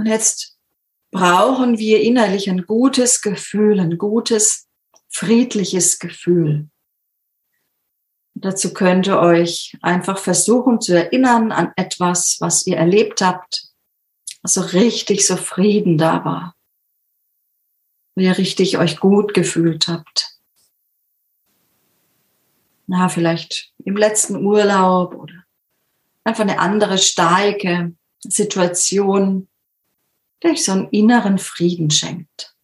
Und jetzt brauchen wir innerlich ein gutes Gefühl, ein gutes, friedliches Gefühl. Und dazu könnt ihr euch einfach versuchen zu erinnern an etwas, was ihr erlebt habt, was so richtig so Frieden da war, wo ihr richtig euch gut gefühlt habt. Na, vielleicht im letzten Urlaub oder einfach eine andere starke Situation, die euch so einen inneren Frieden schenkt.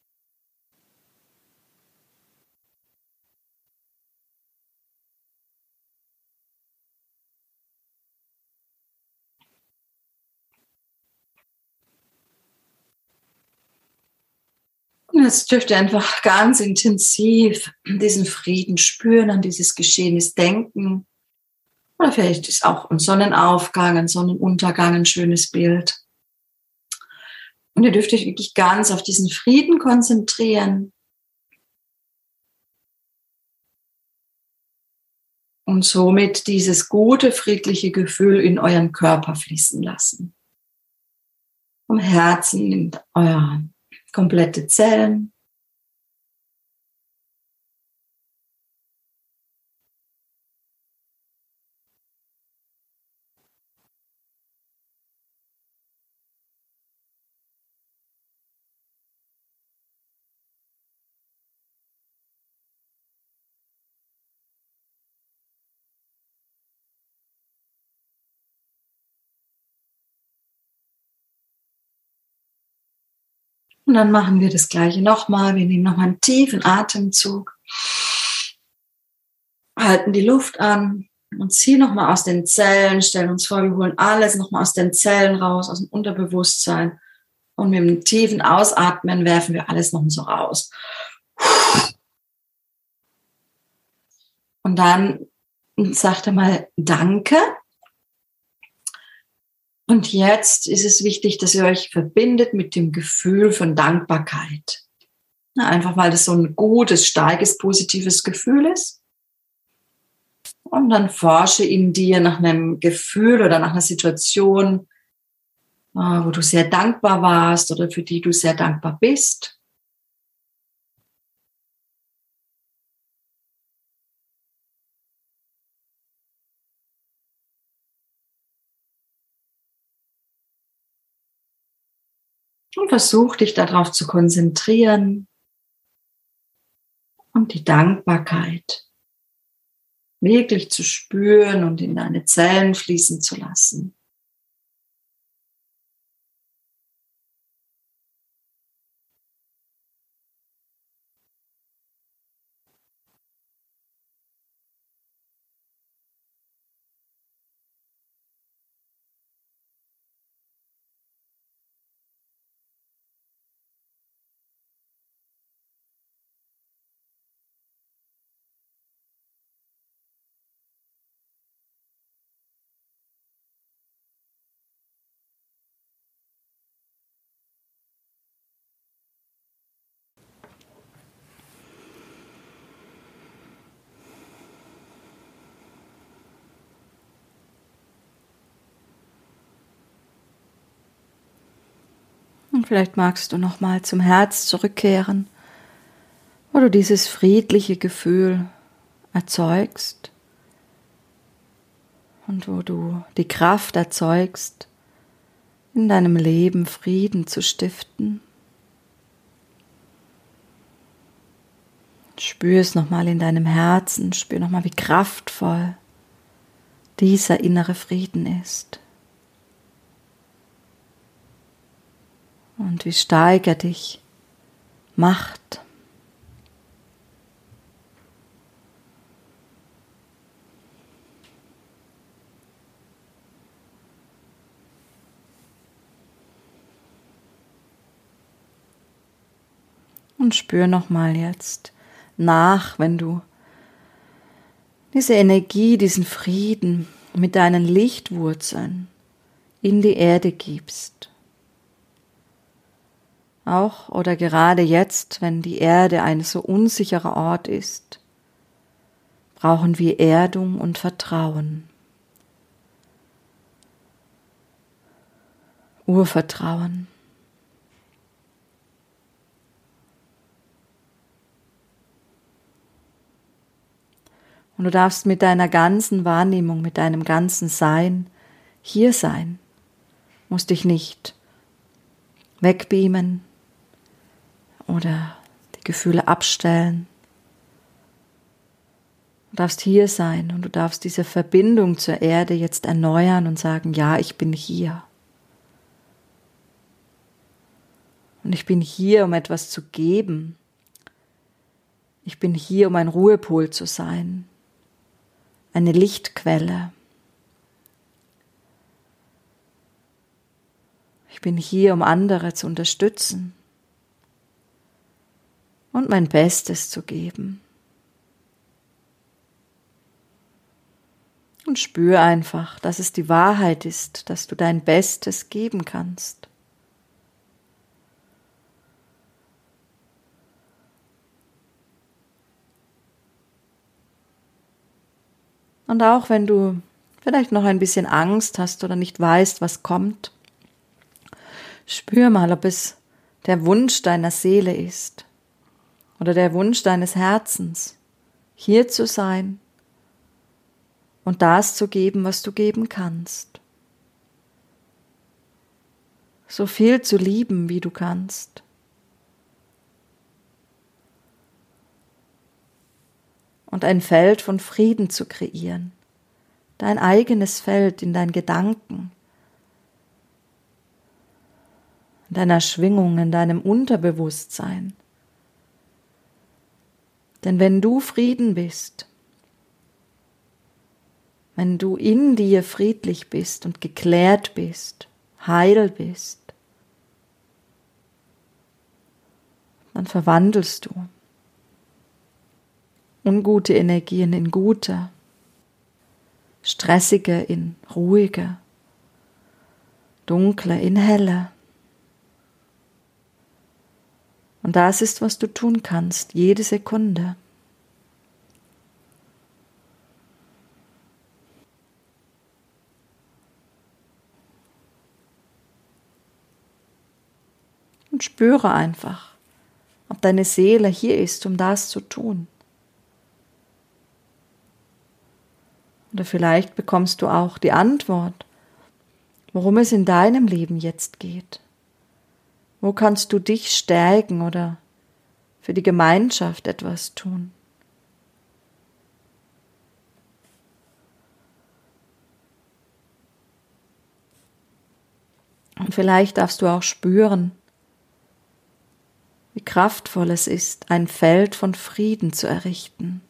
Und jetzt dürft ihr einfach ganz intensiv diesen Frieden spüren, an dieses Geschehnis denken. Oder vielleicht ist auch ein Sonnenaufgang, ein Sonnenuntergang ein schönes Bild. Und ihr dürft euch wirklich ganz auf diesen Frieden konzentrieren. Und somit dieses gute, friedliche Gefühl in euren Körper fließen lassen. Vom Herzen in euer komplette Zellen. Und dann machen wir das gleiche nochmal. Wir nehmen nochmal einen tiefen Atemzug, halten die Luft an und ziehen nochmal aus den Zellen, stellen uns vor, wir holen alles nochmal aus den Zellen raus, aus dem Unterbewusstsein. Und mit einem tiefen Ausatmen werfen wir alles nochmal so raus. Und dann sagt er mal Danke und jetzt ist es wichtig, dass ihr euch verbindet mit dem Gefühl von Dankbarkeit. Einfach weil das so ein gutes, starkes, positives Gefühl ist. Und dann forsche in dir nach einem Gefühl oder nach einer Situation, äh, wo du sehr dankbar warst oder für die du sehr dankbar bist. Und versuch dich darauf zu konzentrieren und die Dankbarkeit wirklich zu spüren und in deine Zellen fließen zu lassen. Vielleicht magst du noch mal zum Herz zurückkehren, wo du dieses friedliche Gefühl erzeugst und wo du die Kraft erzeugst, in deinem Leben Frieden zu stiften. Spür es nochmal in deinem Herzen, spür nochmal, wie kraftvoll dieser innere Frieden ist. Und wie stark er dich macht. Und spür nochmal jetzt nach, wenn du diese Energie, diesen Frieden mit deinen Lichtwurzeln in die Erde gibst auch oder gerade jetzt, wenn die Erde ein so unsicherer Ort ist, brauchen wir Erdung und Vertrauen. Urvertrauen. Und du darfst mit deiner ganzen Wahrnehmung, mit deinem ganzen Sein hier sein. Musst dich nicht wegbeamen, oder die Gefühle abstellen. Du darfst hier sein und du darfst diese Verbindung zur Erde jetzt erneuern und sagen, ja, ich bin hier. Und ich bin hier, um etwas zu geben. Ich bin hier, um ein Ruhepol zu sein, eine Lichtquelle. Ich bin hier, um andere zu unterstützen und mein Bestes zu geben. Und spür einfach, dass es die Wahrheit ist, dass du dein Bestes geben kannst. Und auch wenn du vielleicht noch ein bisschen Angst hast oder nicht weißt, was kommt, spür mal, ob es der Wunsch deiner Seele ist oder der Wunsch deines Herzens, hier zu sein und das zu geben, was du geben kannst. So viel zu lieben, wie du kannst. und ein Feld von Frieden zu kreieren, dein eigenes Feld in deinen Gedanken, in deiner Schwingung, in deinem Unterbewusstsein. Denn wenn du Frieden bist, wenn du in dir friedlich bist und geklärt bist, heil bist, dann verwandelst du ungute Energien in gute, stressige in ruhige, dunkle in helle. Und das ist, was du tun kannst, jede Sekunde. Und spüre einfach, ob deine Seele hier ist, um das zu tun. Oder vielleicht bekommst du auch die Antwort, worum es in deinem Leben jetzt geht. Wo kannst du dich stärken oder für die Gemeinschaft etwas tun? Und vielleicht darfst du auch spüren, wie kraftvoll es ist, ein Feld von Frieden zu errichten.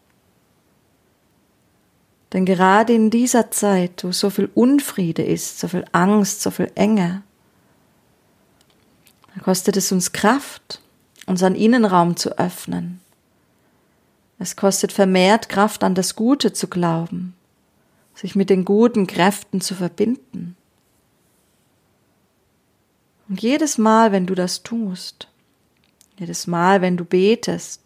Denn gerade in dieser Zeit, wo so viel Unfriede ist, so viel Angst, so viel Enge, da kostet es uns Kraft, unseren Innenraum zu öffnen. Es kostet vermehrt Kraft, an das Gute zu glauben, sich mit den guten Kräften zu verbinden. Und jedes Mal, wenn du das tust, jedes Mal, wenn du betest,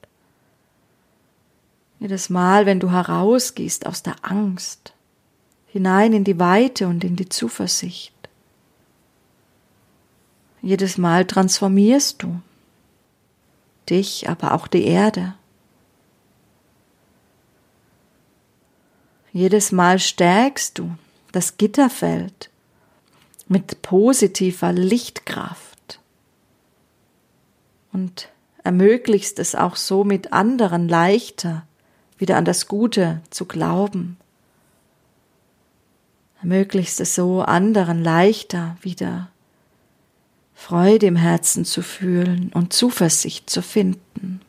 jedes Mal, wenn du herausgehst aus der Angst, hinein in die Weite und in die Zuversicht. Jedes Mal transformierst du dich, aber auch die Erde. Jedes Mal stärkst du das Gitterfeld mit positiver Lichtkraft und ermöglichst es auch so mit anderen leichter wieder an das Gute zu glauben. Ermöglichst es so anderen leichter wieder Freude im Herzen zu fühlen und Zuversicht zu finden.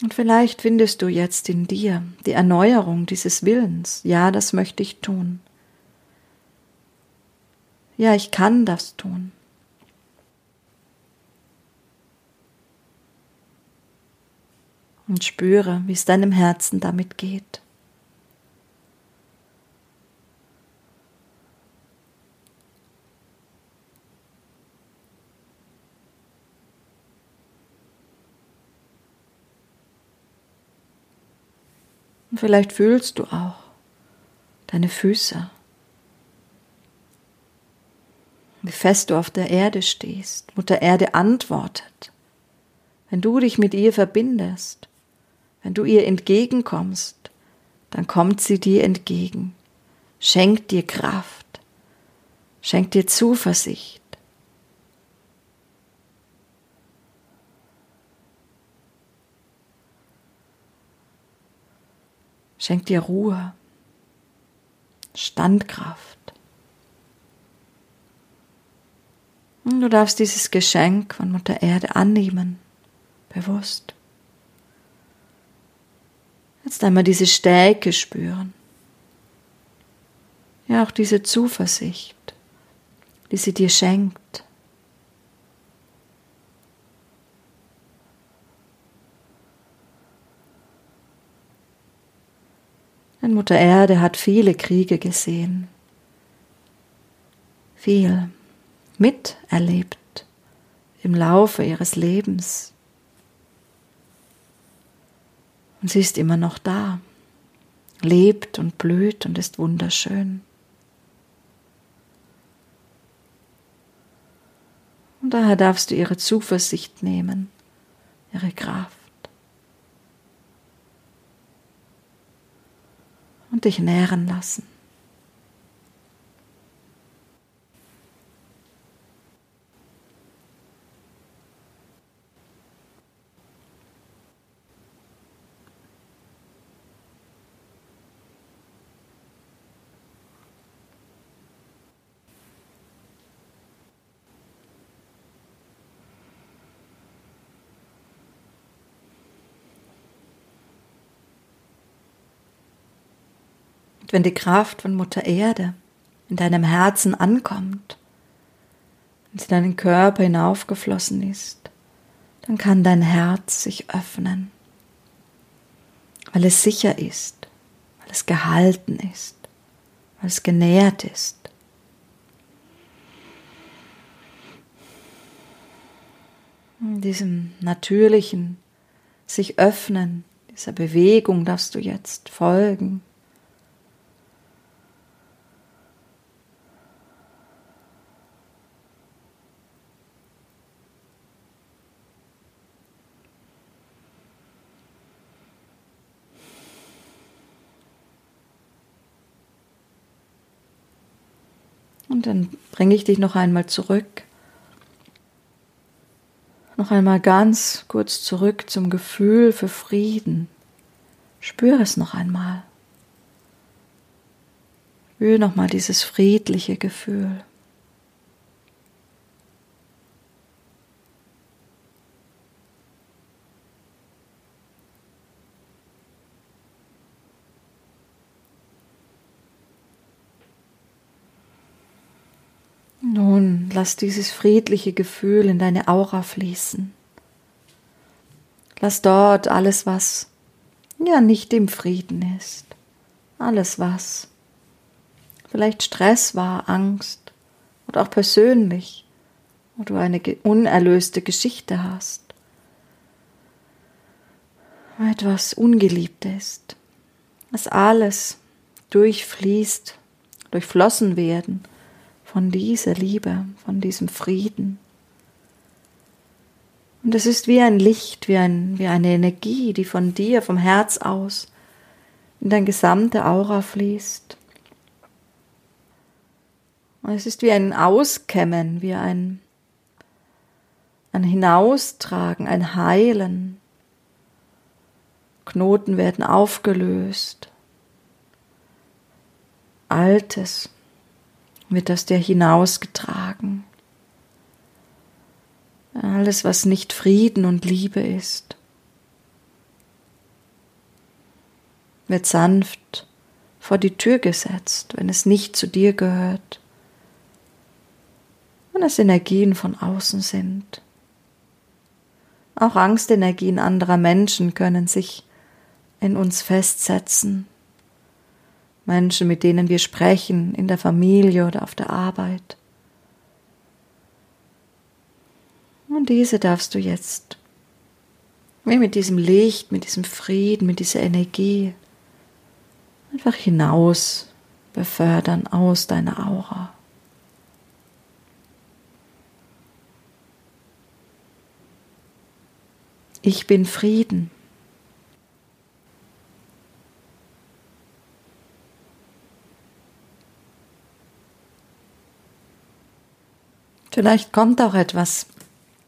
Und vielleicht findest du jetzt in dir die Erneuerung dieses Willens. Ja, das möchte ich tun. Ja, ich kann das tun. Und spüre, wie es deinem Herzen damit geht. Und vielleicht fühlst du auch deine Füße, wie fest du auf der Erde stehst. Mutter Erde antwortet. Wenn du dich mit ihr verbindest, wenn du ihr entgegenkommst, dann kommt sie dir entgegen, schenkt dir Kraft, schenkt dir Zuversicht. Schenkt dir Ruhe, Standkraft. Und du darfst dieses Geschenk von Mutter Erde annehmen, bewusst. Jetzt einmal diese Stärke spüren. Ja, auch diese Zuversicht, die sie dir schenkt. Denn Mutter Erde hat viele Kriege gesehen, viel miterlebt im Laufe ihres Lebens. Und sie ist immer noch da, lebt und blüht und ist wunderschön. Und daher darfst du ihre Zuversicht nehmen, ihre Kraft. Und dich nähren lassen. Wenn die Kraft von Mutter Erde in deinem Herzen ankommt, wenn sie deinen Körper hinaufgeflossen ist, dann kann dein Herz sich öffnen, weil es sicher ist, weil es gehalten ist, weil es genährt ist. In diesem natürlichen sich öffnen, dieser Bewegung darfst du jetzt folgen. Dann bringe ich dich noch einmal zurück. Noch einmal ganz kurz zurück zum Gefühl für Frieden. Spüre es noch einmal. Spüre nochmal dieses friedliche Gefühl. Lass dieses friedliche Gefühl in deine Aura fließen. Lass dort alles, was ja nicht im Frieden ist, alles, was vielleicht Stress war, Angst oder auch persönlich, wo du eine unerlöste Geschichte hast, etwas ungeliebt ist, dass alles durchfließt, durchflossen werden von dieser Liebe, von diesem Frieden. Und es ist wie ein Licht, wie, ein, wie eine Energie, die von dir, vom Herz aus, in dein gesamte Aura fließt. Und es ist wie ein Auskämmen, wie ein, ein Hinaustragen, ein Heilen. Knoten werden aufgelöst. Altes wird aus dir hinausgetragen. Alles, was nicht Frieden und Liebe ist, wird sanft vor die Tür gesetzt, wenn es nicht zu dir gehört, wenn es Energien von außen sind. Auch Angstenergien anderer Menschen können sich in uns festsetzen Menschen, mit denen wir sprechen, in der Familie oder auf der Arbeit. Und diese darfst du jetzt, wie mit diesem Licht, mit diesem Frieden, mit dieser Energie einfach hinaus befördern aus deiner Aura. Ich bin Frieden. Vielleicht kommt auch etwas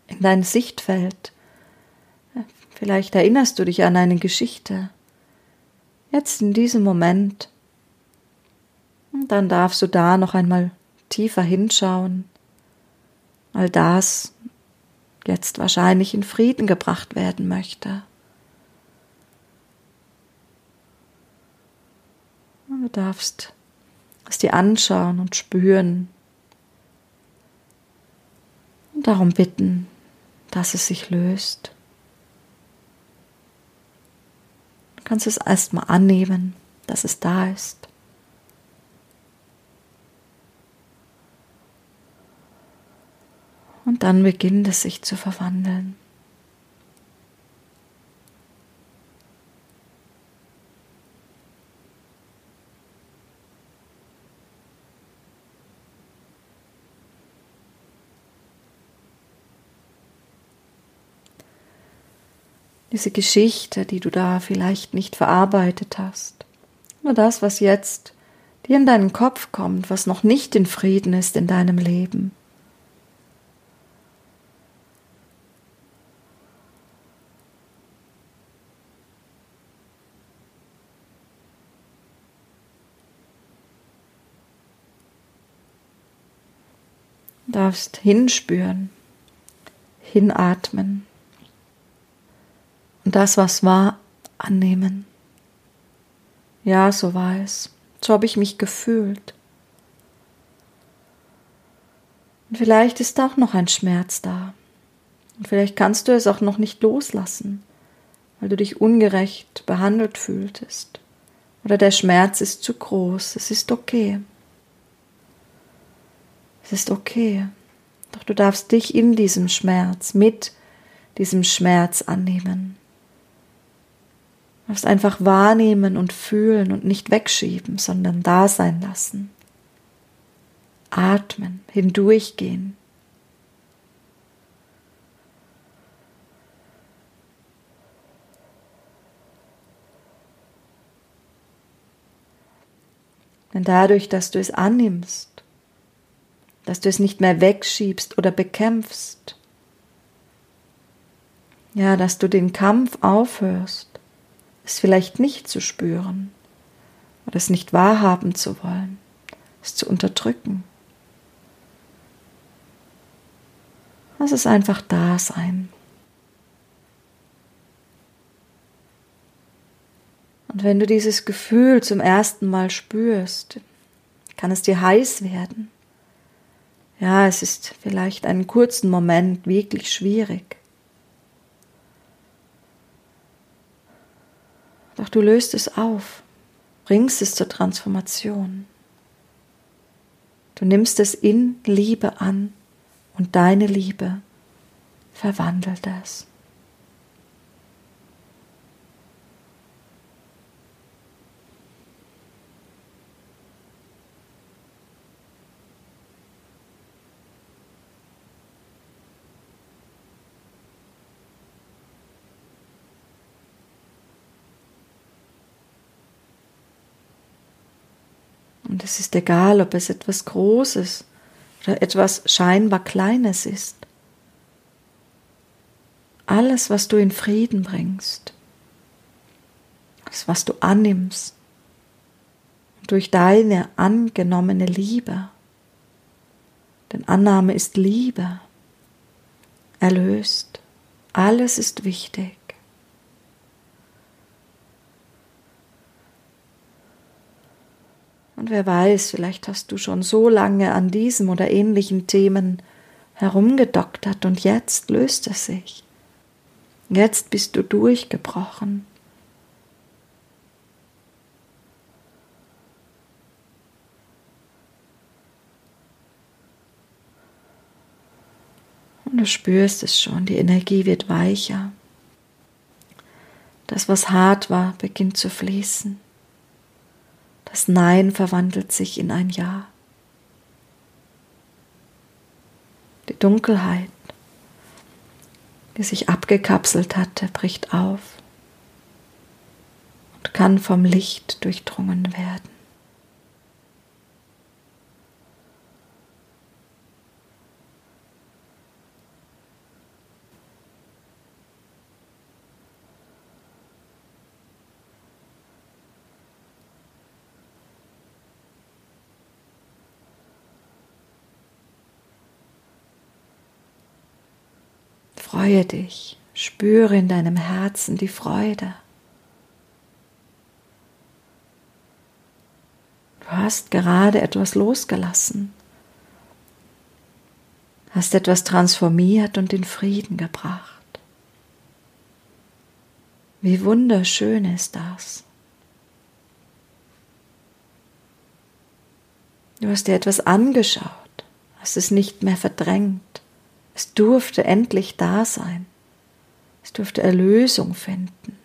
in dein Sichtfeld. Vielleicht erinnerst du dich an eine Geschichte. Jetzt in diesem Moment. Und dann darfst du da noch einmal tiefer hinschauen. All das jetzt wahrscheinlich in Frieden gebracht werden möchte. Du darfst es dir anschauen und spüren, und darum bitten, dass es sich löst. Du kannst es erstmal annehmen, dass es da ist. Und dann beginnt es sich zu verwandeln. Diese Geschichte, die du da vielleicht nicht verarbeitet hast, oder das, was jetzt dir in deinen Kopf kommt, was noch nicht in Frieden ist in deinem Leben. Darfst hinspüren, hinatmen und das, was war, annehmen. Ja, so war es. So habe ich mich gefühlt. Und vielleicht ist auch noch ein Schmerz da. Und vielleicht kannst du es auch noch nicht loslassen, weil du dich ungerecht behandelt fühltest. Oder der Schmerz ist zu groß. Es ist okay. Es ist okay. Doch du darfst dich in diesem Schmerz, mit diesem Schmerz annehmen. Du darfst einfach wahrnehmen und fühlen und nicht wegschieben, sondern da sein lassen. Atmen, hindurchgehen. Denn dadurch, dass du es annimmst, dass du es nicht mehr wegschiebst oder bekämpfst, ja, dass du den Kampf aufhörst, es vielleicht nicht zu spüren oder es nicht wahrhaben zu wollen, es zu unterdrücken. Lass es einfach da sein. Und wenn du dieses Gefühl zum ersten Mal spürst, kann es dir heiß werden. Ja, es ist vielleicht einen kurzen Moment wirklich schwierig. Doch du löst es auf, bringst es zur Transformation. Du nimmst es in Liebe an und deine Liebe verwandelt es. Es ist egal, ob es etwas Großes oder etwas scheinbar Kleines ist. Alles, was du in Frieden bringst, das, was du annimmst, durch deine angenommene Liebe, denn Annahme ist Liebe, erlöst, alles ist wichtig. Und wer weiß, vielleicht hast du schon so lange an diesem oder ähnlichen Themen herumgedoktert und jetzt löst es sich. Jetzt bist du durchgebrochen. Und du spürst es schon, die Energie wird weicher. Das, was hart war, beginnt zu fließen. Das Nein verwandelt sich in ein Ja. Die Dunkelheit, die sich abgekapselt hatte, bricht auf und kann vom Licht durchdrungen werden. Freue dich, spüre in deinem Herzen die Freude. Du hast gerade etwas losgelassen, hast etwas transformiert und in Frieden gebracht. Wie wunderschön ist das. Du hast dir etwas angeschaut, hast es nicht mehr verdrängt. Es durfte endlich da sein. Es durfte Erlösung finden.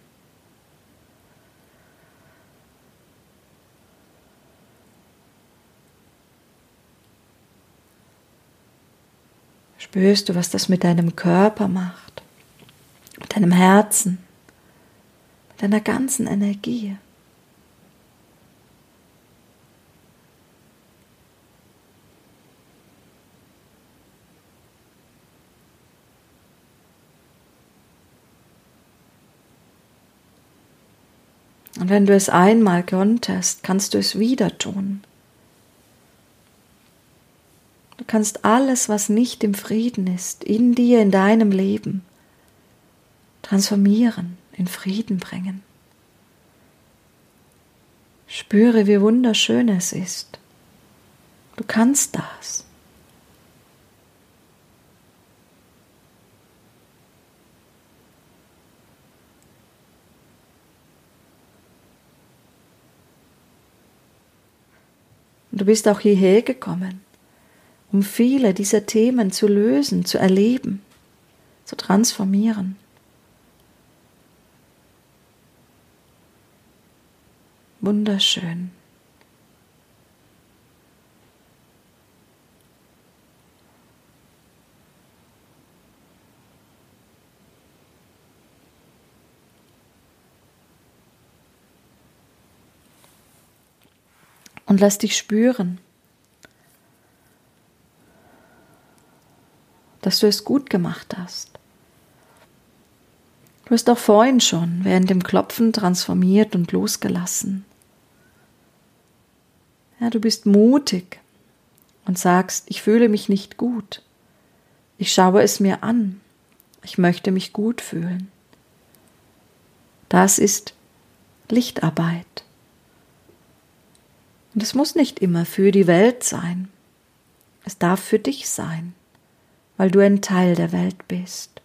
Spürst du, was das mit deinem Körper macht, mit deinem Herzen, mit deiner ganzen Energie? Und wenn du es einmal konntest, kannst du es wieder tun. Du kannst alles, was nicht im Frieden ist, in dir, in deinem Leben, transformieren, in Frieden bringen. Spüre, wie wunderschön es ist. Du kannst das. Du bist auch hierher gekommen, um viele dieser Themen zu lösen, zu erleben, zu transformieren. Wunderschön. Und lass dich spüren, dass du es gut gemacht hast. Du hast auch vorhin schon während dem Klopfen transformiert und losgelassen. Ja, du bist mutig und sagst, ich fühle mich nicht gut. Ich schaue es mir an. Ich möchte mich gut fühlen. Das ist Lichtarbeit. Und es muss nicht immer für die Welt sein. Es darf für dich sein, weil du ein Teil der Welt bist.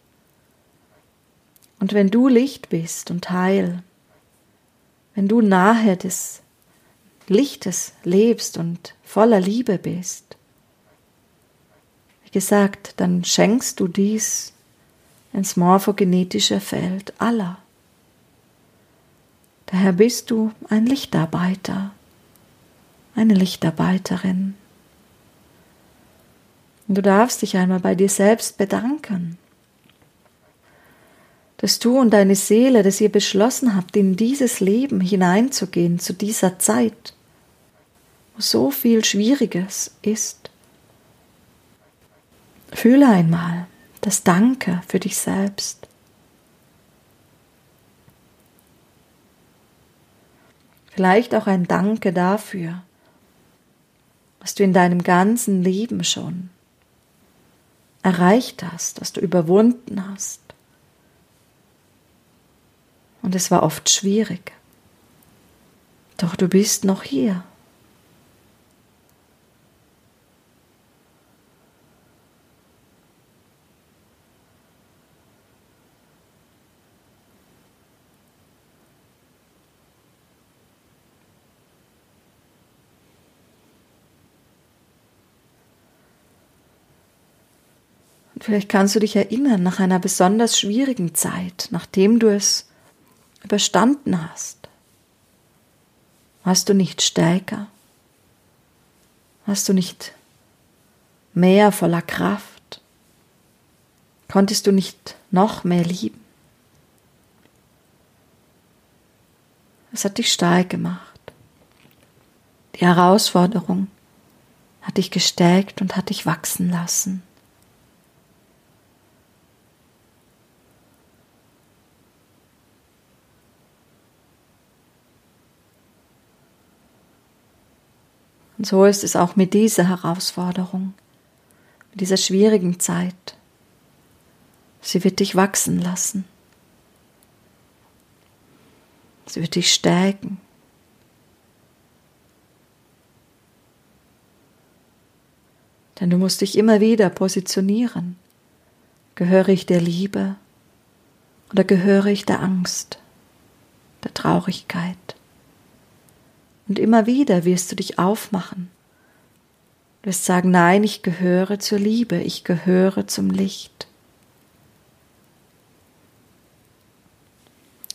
Und wenn du Licht bist und Heil, wenn du nahe des Lichtes lebst und voller Liebe bist, wie gesagt, dann schenkst du dies ins morphogenetische Feld aller. Daher bist du ein Lichtarbeiter eine Lichtarbeiterin. Und du darfst dich einmal bei dir selbst bedanken, dass du und deine Seele, dass ihr beschlossen habt, in dieses Leben hineinzugehen, zu dieser Zeit, wo so viel Schwieriges ist. Fühle einmal das Danke für dich selbst. Vielleicht auch ein Danke dafür, was du in deinem ganzen Leben schon erreicht hast, was du überwunden hast. Und es war oft schwierig. Doch du bist noch hier. Vielleicht kannst du dich erinnern nach einer besonders schwierigen Zeit, nachdem du es überstanden hast. Warst du nicht stärker? Warst du nicht mehr voller Kraft? Konntest du nicht noch mehr lieben? Es hat dich stark gemacht. Die Herausforderung hat dich gestärkt und hat dich wachsen lassen. Und so ist es auch mit dieser Herausforderung, mit dieser schwierigen Zeit. Sie wird dich wachsen lassen. Sie wird dich stärken. Denn du musst dich immer wieder positionieren. Gehöre ich der Liebe oder gehöre ich der Angst, der Traurigkeit? Und immer wieder wirst du dich aufmachen. Du wirst sagen, nein, ich gehöre zur Liebe, ich gehöre zum Licht.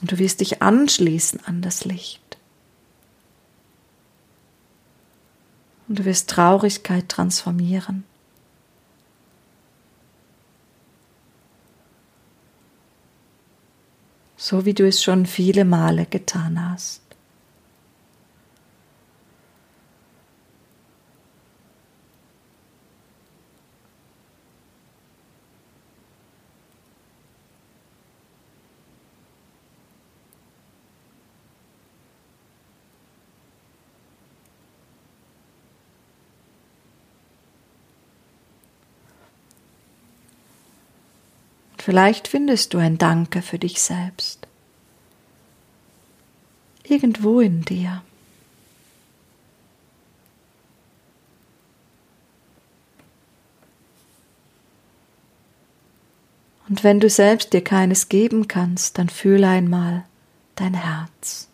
Und du wirst dich anschließen an das Licht. Und du wirst Traurigkeit transformieren. So wie du es schon viele Male getan hast. Vielleicht findest du ein Danke für dich selbst. Irgendwo in dir. Und wenn du selbst dir keines geben kannst, dann fühle einmal dein Herz.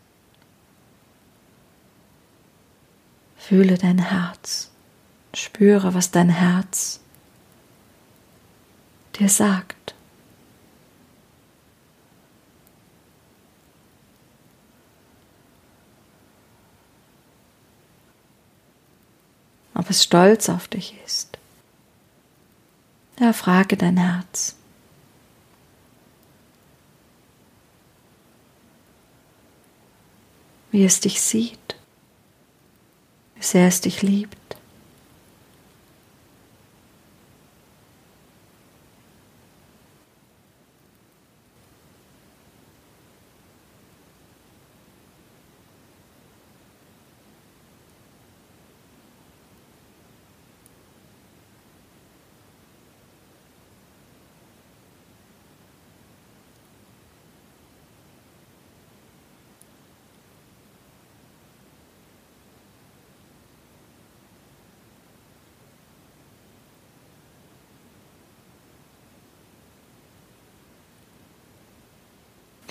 Fühle dein Herz. Spüre, was dein Herz dir sagt. Ob es stolz auf dich ist. Ja, frage dein Herz. Wie es dich sieht, wie sehr es dich liebt.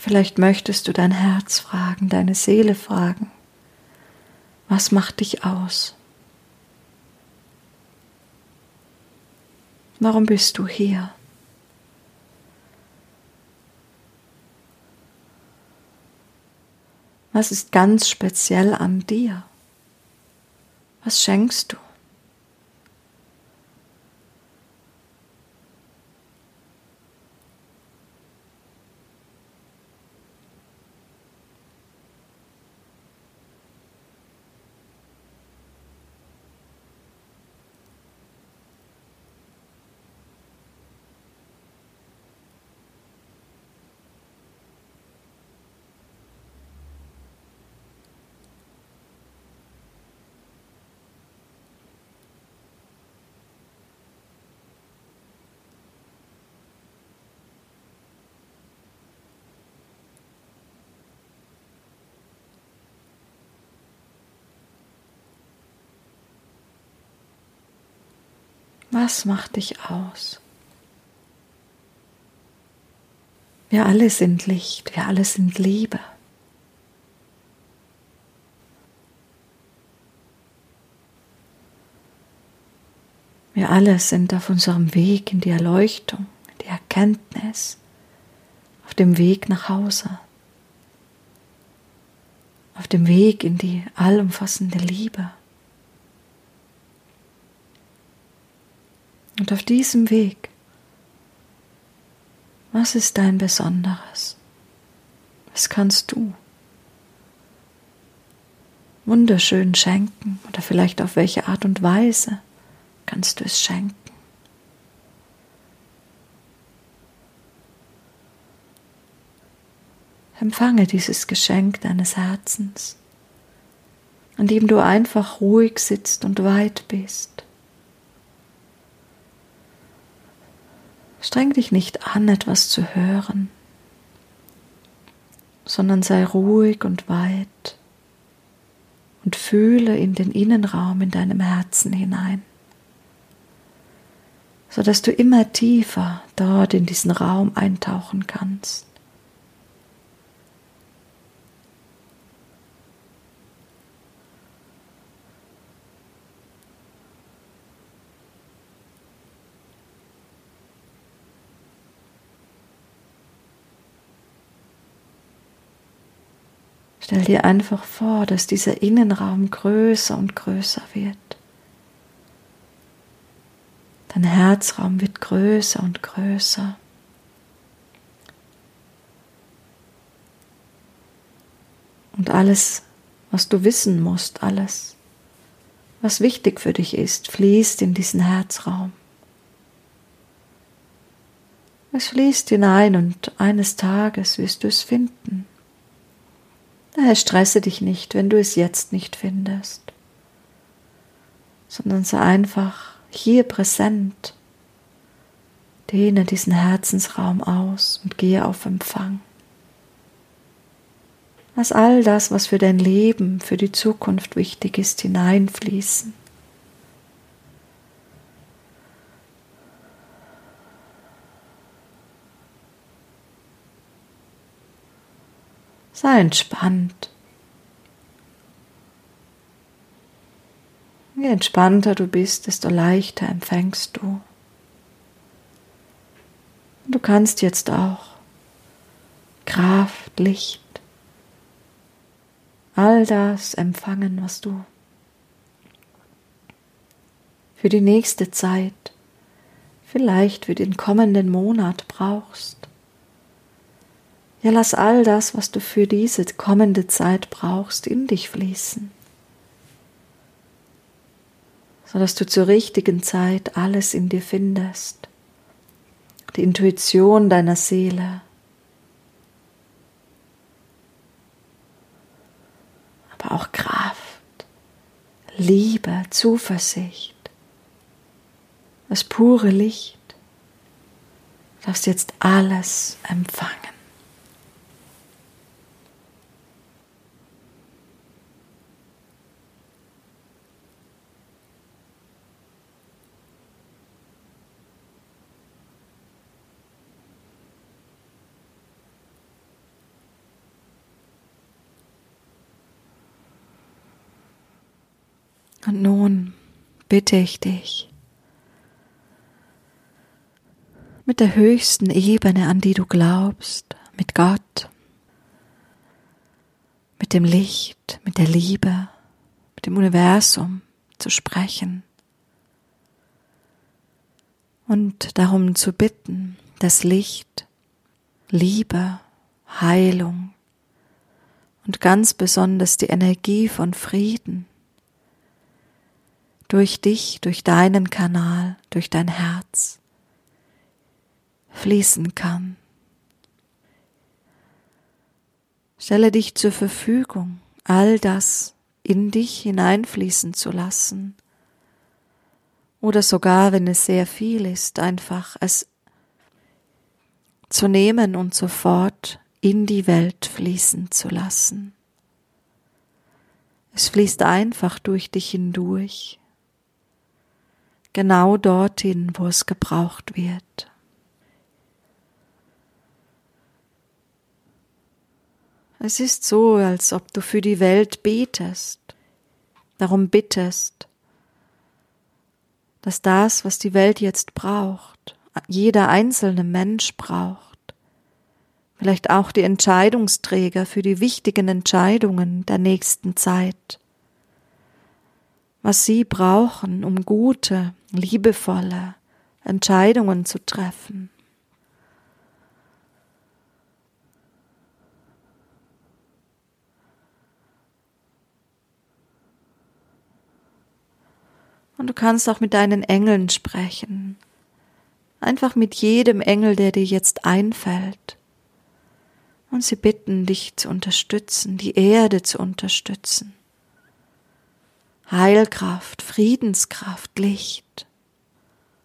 Vielleicht möchtest du dein Herz fragen, deine Seele fragen. Was macht dich aus? Warum bist du hier? Was ist ganz speziell an dir? Was schenkst du? Was macht dich aus? Wir alle sind Licht, wir alle sind Liebe. Wir alle sind auf unserem Weg in die Erleuchtung, die Erkenntnis, auf dem Weg nach Hause, auf dem Weg in die allumfassende Liebe. Und auf diesem Weg, was ist dein Besonderes? Was kannst du wunderschön schenken? Oder vielleicht auf welche Art und Weise kannst du es schenken? Empfange dieses Geschenk deines Herzens, an dem du einfach ruhig sitzt und weit bist. Streng dich nicht an, etwas zu hören, sondern sei ruhig und weit und fühle in den Innenraum in deinem Herzen hinein, sodass du immer tiefer dort in diesen Raum eintauchen kannst. Stell dir einfach vor, dass dieser Innenraum größer und größer wird. Dein Herzraum wird größer und größer. Und alles, was du wissen musst, alles, was wichtig für dich ist, fließt in diesen Herzraum. Es fließt hinein und eines Tages wirst du es finden. Daher stresse dich nicht, wenn du es jetzt nicht findest, sondern sei einfach hier präsent. Dehne diesen Herzensraum aus und gehe auf Empfang. Lass all das, was für dein Leben, für die Zukunft wichtig ist, hineinfließen. Sei entspannt. Je entspannter du bist, desto leichter empfängst du. Du kannst jetzt auch Kraft, Licht, all das empfangen, was du für die nächste Zeit, vielleicht für den kommenden Monat brauchst. Ja, lass all das, was du für diese kommende Zeit brauchst, in dich fließen, sodass du zur richtigen Zeit alles in dir findest, die Intuition deiner Seele, aber auch Kraft, Liebe, Zuversicht, das pure Licht. Du darfst jetzt alles empfangen. Und nun bitte ich dich, mit der höchsten Ebene, an die du glaubst, mit Gott, mit dem Licht, mit der Liebe, mit dem Universum zu sprechen und darum zu bitten, dass Licht, Liebe, Heilung und ganz besonders die Energie von Frieden durch dich, durch deinen Kanal, durch dein Herz fließen kann. Stelle dich zur Verfügung, all das in dich hineinfließen zu lassen. Oder sogar, wenn es sehr viel ist, einfach es zu nehmen und sofort in die Welt fließen zu lassen. Es fließt einfach durch dich hindurch genau dorthin, wo es gebraucht wird. Es ist so, als ob du für die Welt betest, darum bittest, dass das, was die Welt jetzt braucht, jeder einzelne Mensch braucht, vielleicht auch die Entscheidungsträger für die wichtigen Entscheidungen der nächsten Zeit, was sie brauchen, um gute, liebevolle Entscheidungen zu treffen. Und du kannst auch mit deinen Engeln sprechen. Einfach mit jedem Engel, der dir jetzt einfällt und sie bitten dich zu unterstützen, die Erde zu unterstützen. Heilkraft, Friedenskraft, Licht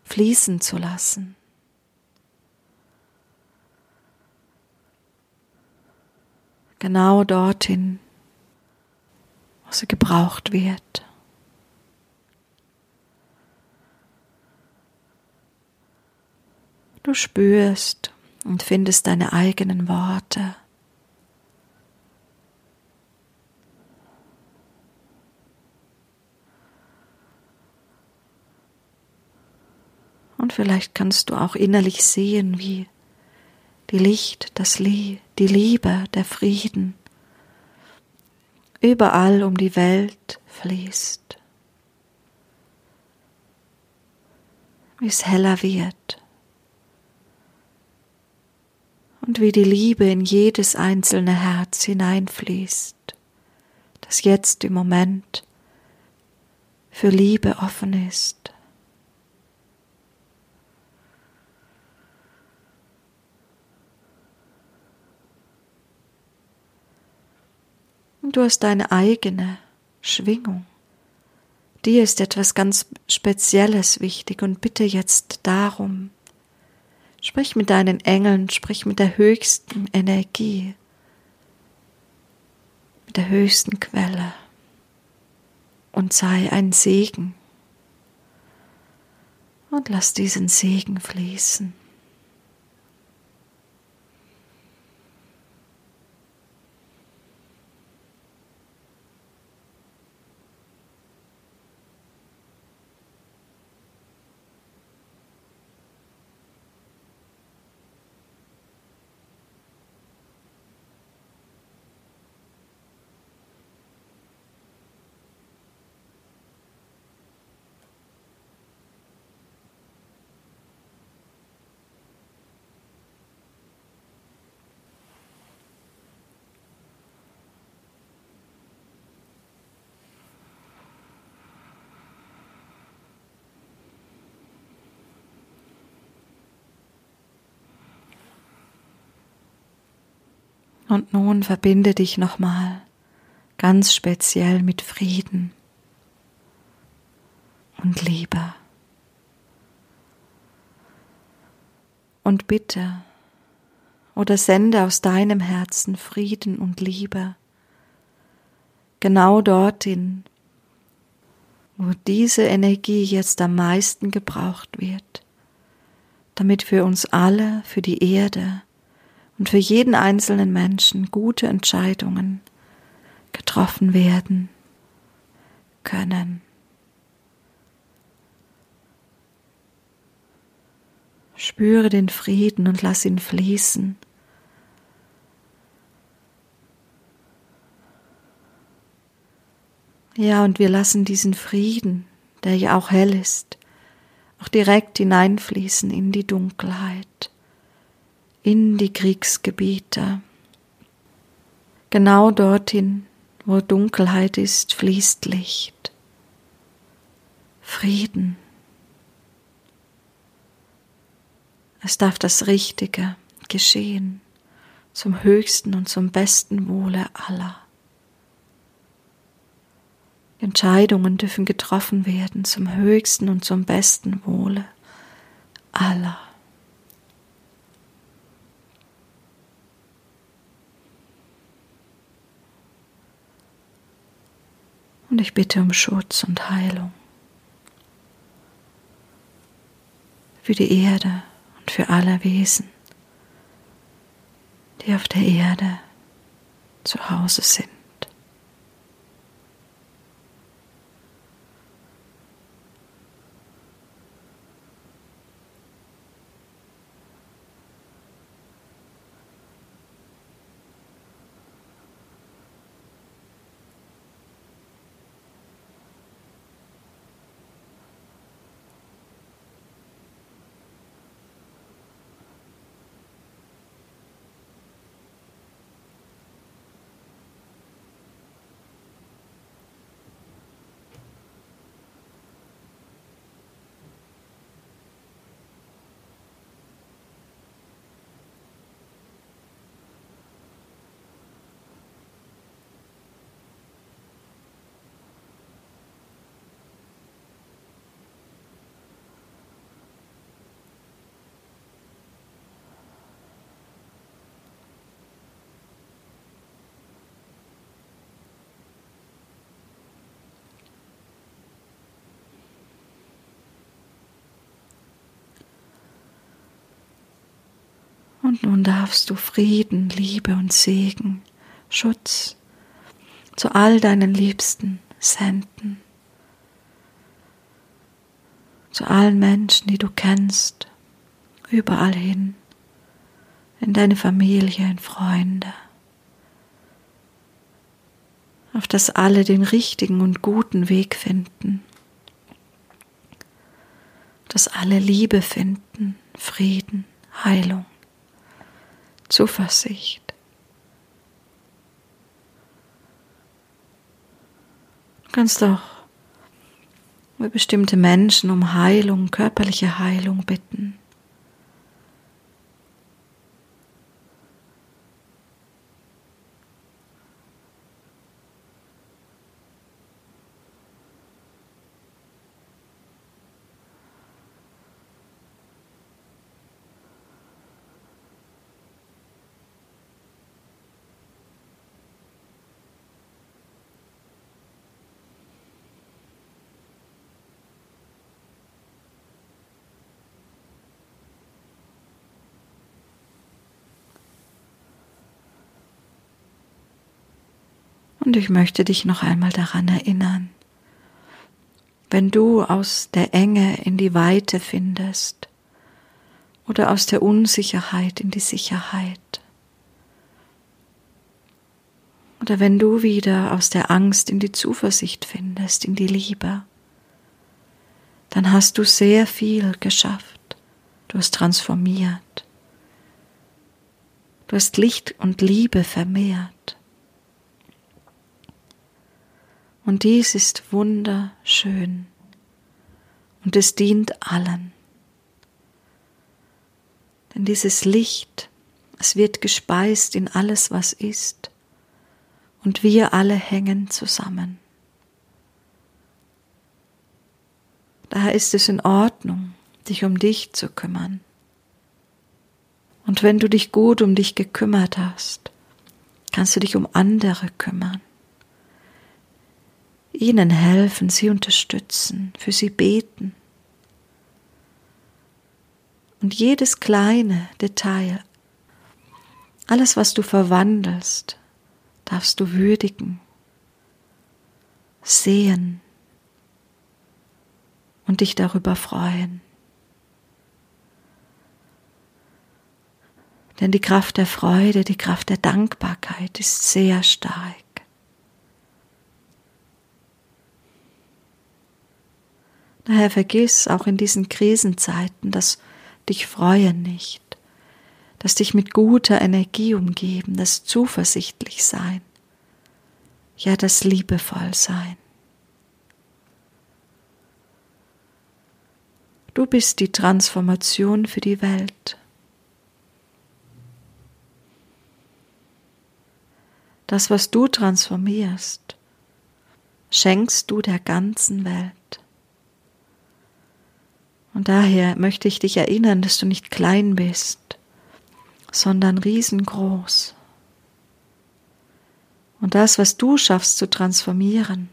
fließen zu lassen. Genau dorthin, wo sie gebraucht wird. Du spürst, und findest deine eigenen Worte. Und vielleicht kannst du auch innerlich sehen, wie die Licht, das Lie die Liebe, der Frieden überall um die Welt fließt. Wie es heller wird und wie die Liebe in jedes einzelne Herz hineinfließt, das jetzt im Moment für Liebe offen ist. Und du hast deine eigene Schwingung. Dir ist etwas ganz Spezielles wichtig und bitte jetzt darum, Sprich mit deinen Engeln, sprich mit der höchsten Energie, mit der höchsten Quelle und sei ein Segen. Und lass diesen Segen fließen. Und nun verbinde dich nochmal ganz speziell mit Frieden und Liebe. Und bitte oder sende aus deinem Herzen Frieden und Liebe genau dorthin, wo diese Energie jetzt am meisten gebraucht wird, damit für uns alle, für die Erde, und für jeden einzelnen Menschen gute Entscheidungen getroffen werden können. Spüre den Frieden und lass ihn fließen. Ja, und wir lassen diesen Frieden, der ja auch hell ist, auch direkt hineinfließen in die Dunkelheit in die Kriegsgebiete. Genau dorthin, wo Dunkelheit ist, fließt Licht. Frieden. Es darf das Richtige geschehen, zum höchsten und zum besten Wohle aller. Entscheidungen dürfen getroffen werden zum höchsten und zum besten Wohle aller. Und ich bitte um Schutz und Heilung für die Erde und für alle Wesen, die auf der Erde zu Hause sind. Und nun darfst du Frieden, Liebe und Segen, Schutz zu all deinen Liebsten senden. Zu allen Menschen, die du kennst, überall hin, in deine Familie, in Freunde. Auf dass alle den richtigen und guten Weg finden, dass alle Liebe finden, Frieden, Heilung, Zuversicht. Du kannst auch über bestimmte Menschen um Heilung, körperliche Heilung bitten. Und ich möchte dich noch einmal daran erinnern, wenn du aus der Enge in die Weite findest oder aus der Unsicherheit in die Sicherheit, oder wenn du wieder aus der Angst in die Zuversicht findest, in die Liebe, dann hast du sehr viel geschafft. Du hast transformiert. Du hast Licht und Liebe vermehrt. Und dies ist wunderschön und es dient allen. Denn dieses Licht, es wird gespeist in alles, was ist, und wir alle hängen zusammen. Daher ist es in Ordnung, dich um dich zu kümmern. Und wenn du dich gut um dich gekümmert hast, kannst du dich um andere kümmern ihnen helfen, sie unterstützen, für sie beten. Und jedes kleine Detail, alles, was du verwandelst, darfst du würdigen, sehen und dich darüber freuen. Denn die Kraft der Freude, die Kraft der Dankbarkeit ist sehr stark. Daher vergiss auch in diesen Krisenzeiten das dich freuen nicht, das dich mit guter Energie umgeben, das zuversichtlich sein, ja das liebevoll sein. Du bist die Transformation für die Welt. Das, was du transformierst, schenkst du der ganzen Welt. Und daher möchte ich dich erinnern, dass du nicht klein bist, sondern riesengroß. Und das, was du schaffst zu transformieren,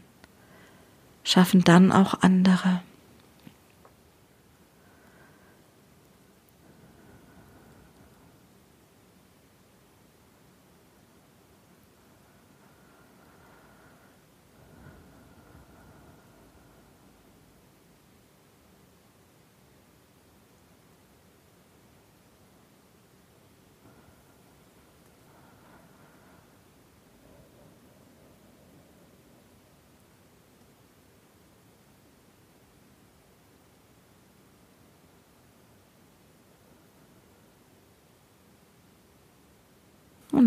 schaffen dann auch andere.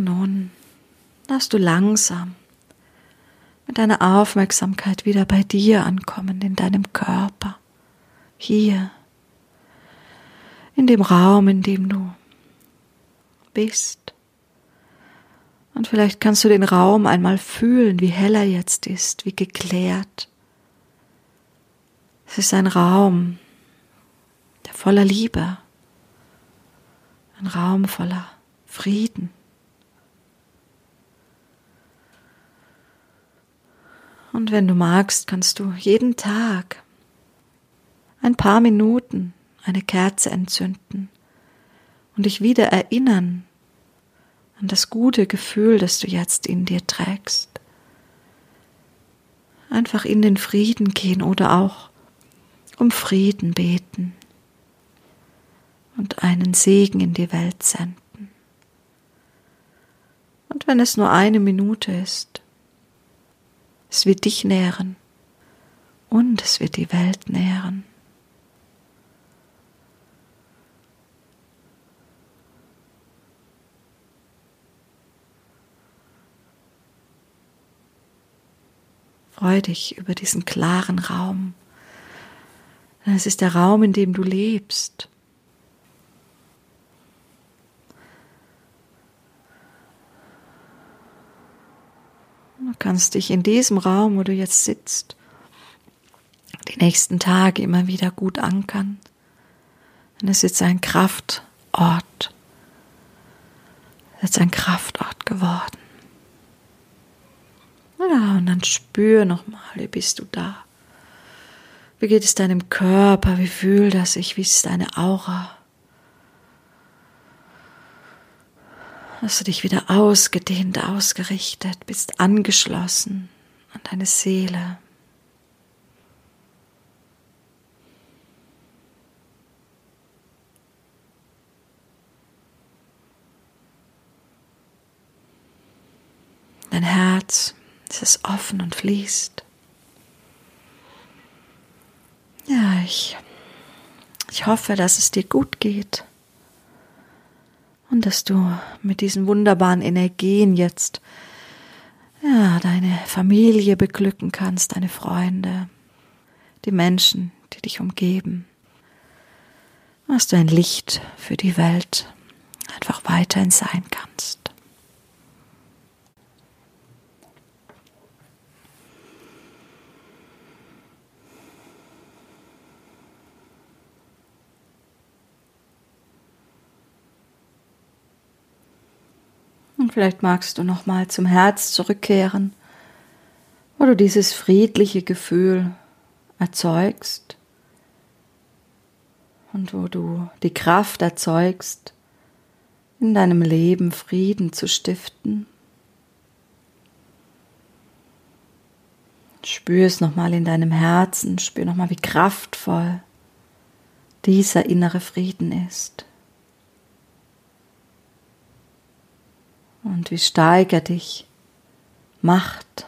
Und nun darfst du langsam mit deiner Aufmerksamkeit wieder bei dir ankommen, in deinem Körper, hier, in dem Raum, in dem du bist. Und vielleicht kannst du den Raum einmal fühlen, wie hell er jetzt ist, wie geklärt. Es ist ein Raum, der voller Liebe, ein Raum voller Frieden. Und wenn du magst, kannst du jeden Tag ein paar Minuten eine Kerze entzünden und dich wieder erinnern an das gute Gefühl, das du jetzt in dir trägst. Einfach in den Frieden gehen oder auch um Frieden beten und einen Segen in die Welt senden. Und wenn es nur eine Minute ist, es wird dich nähren und es wird die Welt nähren. Freu dich über diesen klaren Raum. Es ist der Raum, in dem du lebst. Du kannst dich in diesem Raum, wo du jetzt sitzt, die nächsten Tage immer wieder gut ankern. Denn es ist ein Kraftort. Es ist ein Kraftort geworden. Ja, und dann spür nochmal, wie bist du da? Wie geht es deinem Körper? Wie fühlt das sich? Wie ist deine Aura? Hast du dich wieder ausgedehnt, ausgerichtet, bist angeschlossen an deine Seele. Dein Herz es ist offen und fließt. Ja, ich, ich hoffe, dass es dir gut geht und dass du mit diesen wunderbaren Energien jetzt ja, deine Familie beglücken kannst, deine Freunde, die Menschen, die dich umgeben. Dass du ein Licht für die Welt einfach weiterhin sein kannst. Vielleicht magst du noch mal zum Herz zurückkehren, wo du dieses friedliche Gefühl erzeugst und wo du die Kraft erzeugst, in deinem Leben Frieden zu stiften. Spür es nochmal in deinem Herzen, spür nochmal, wie kraftvoll dieser innere Frieden ist. Und wie steigert dich Macht.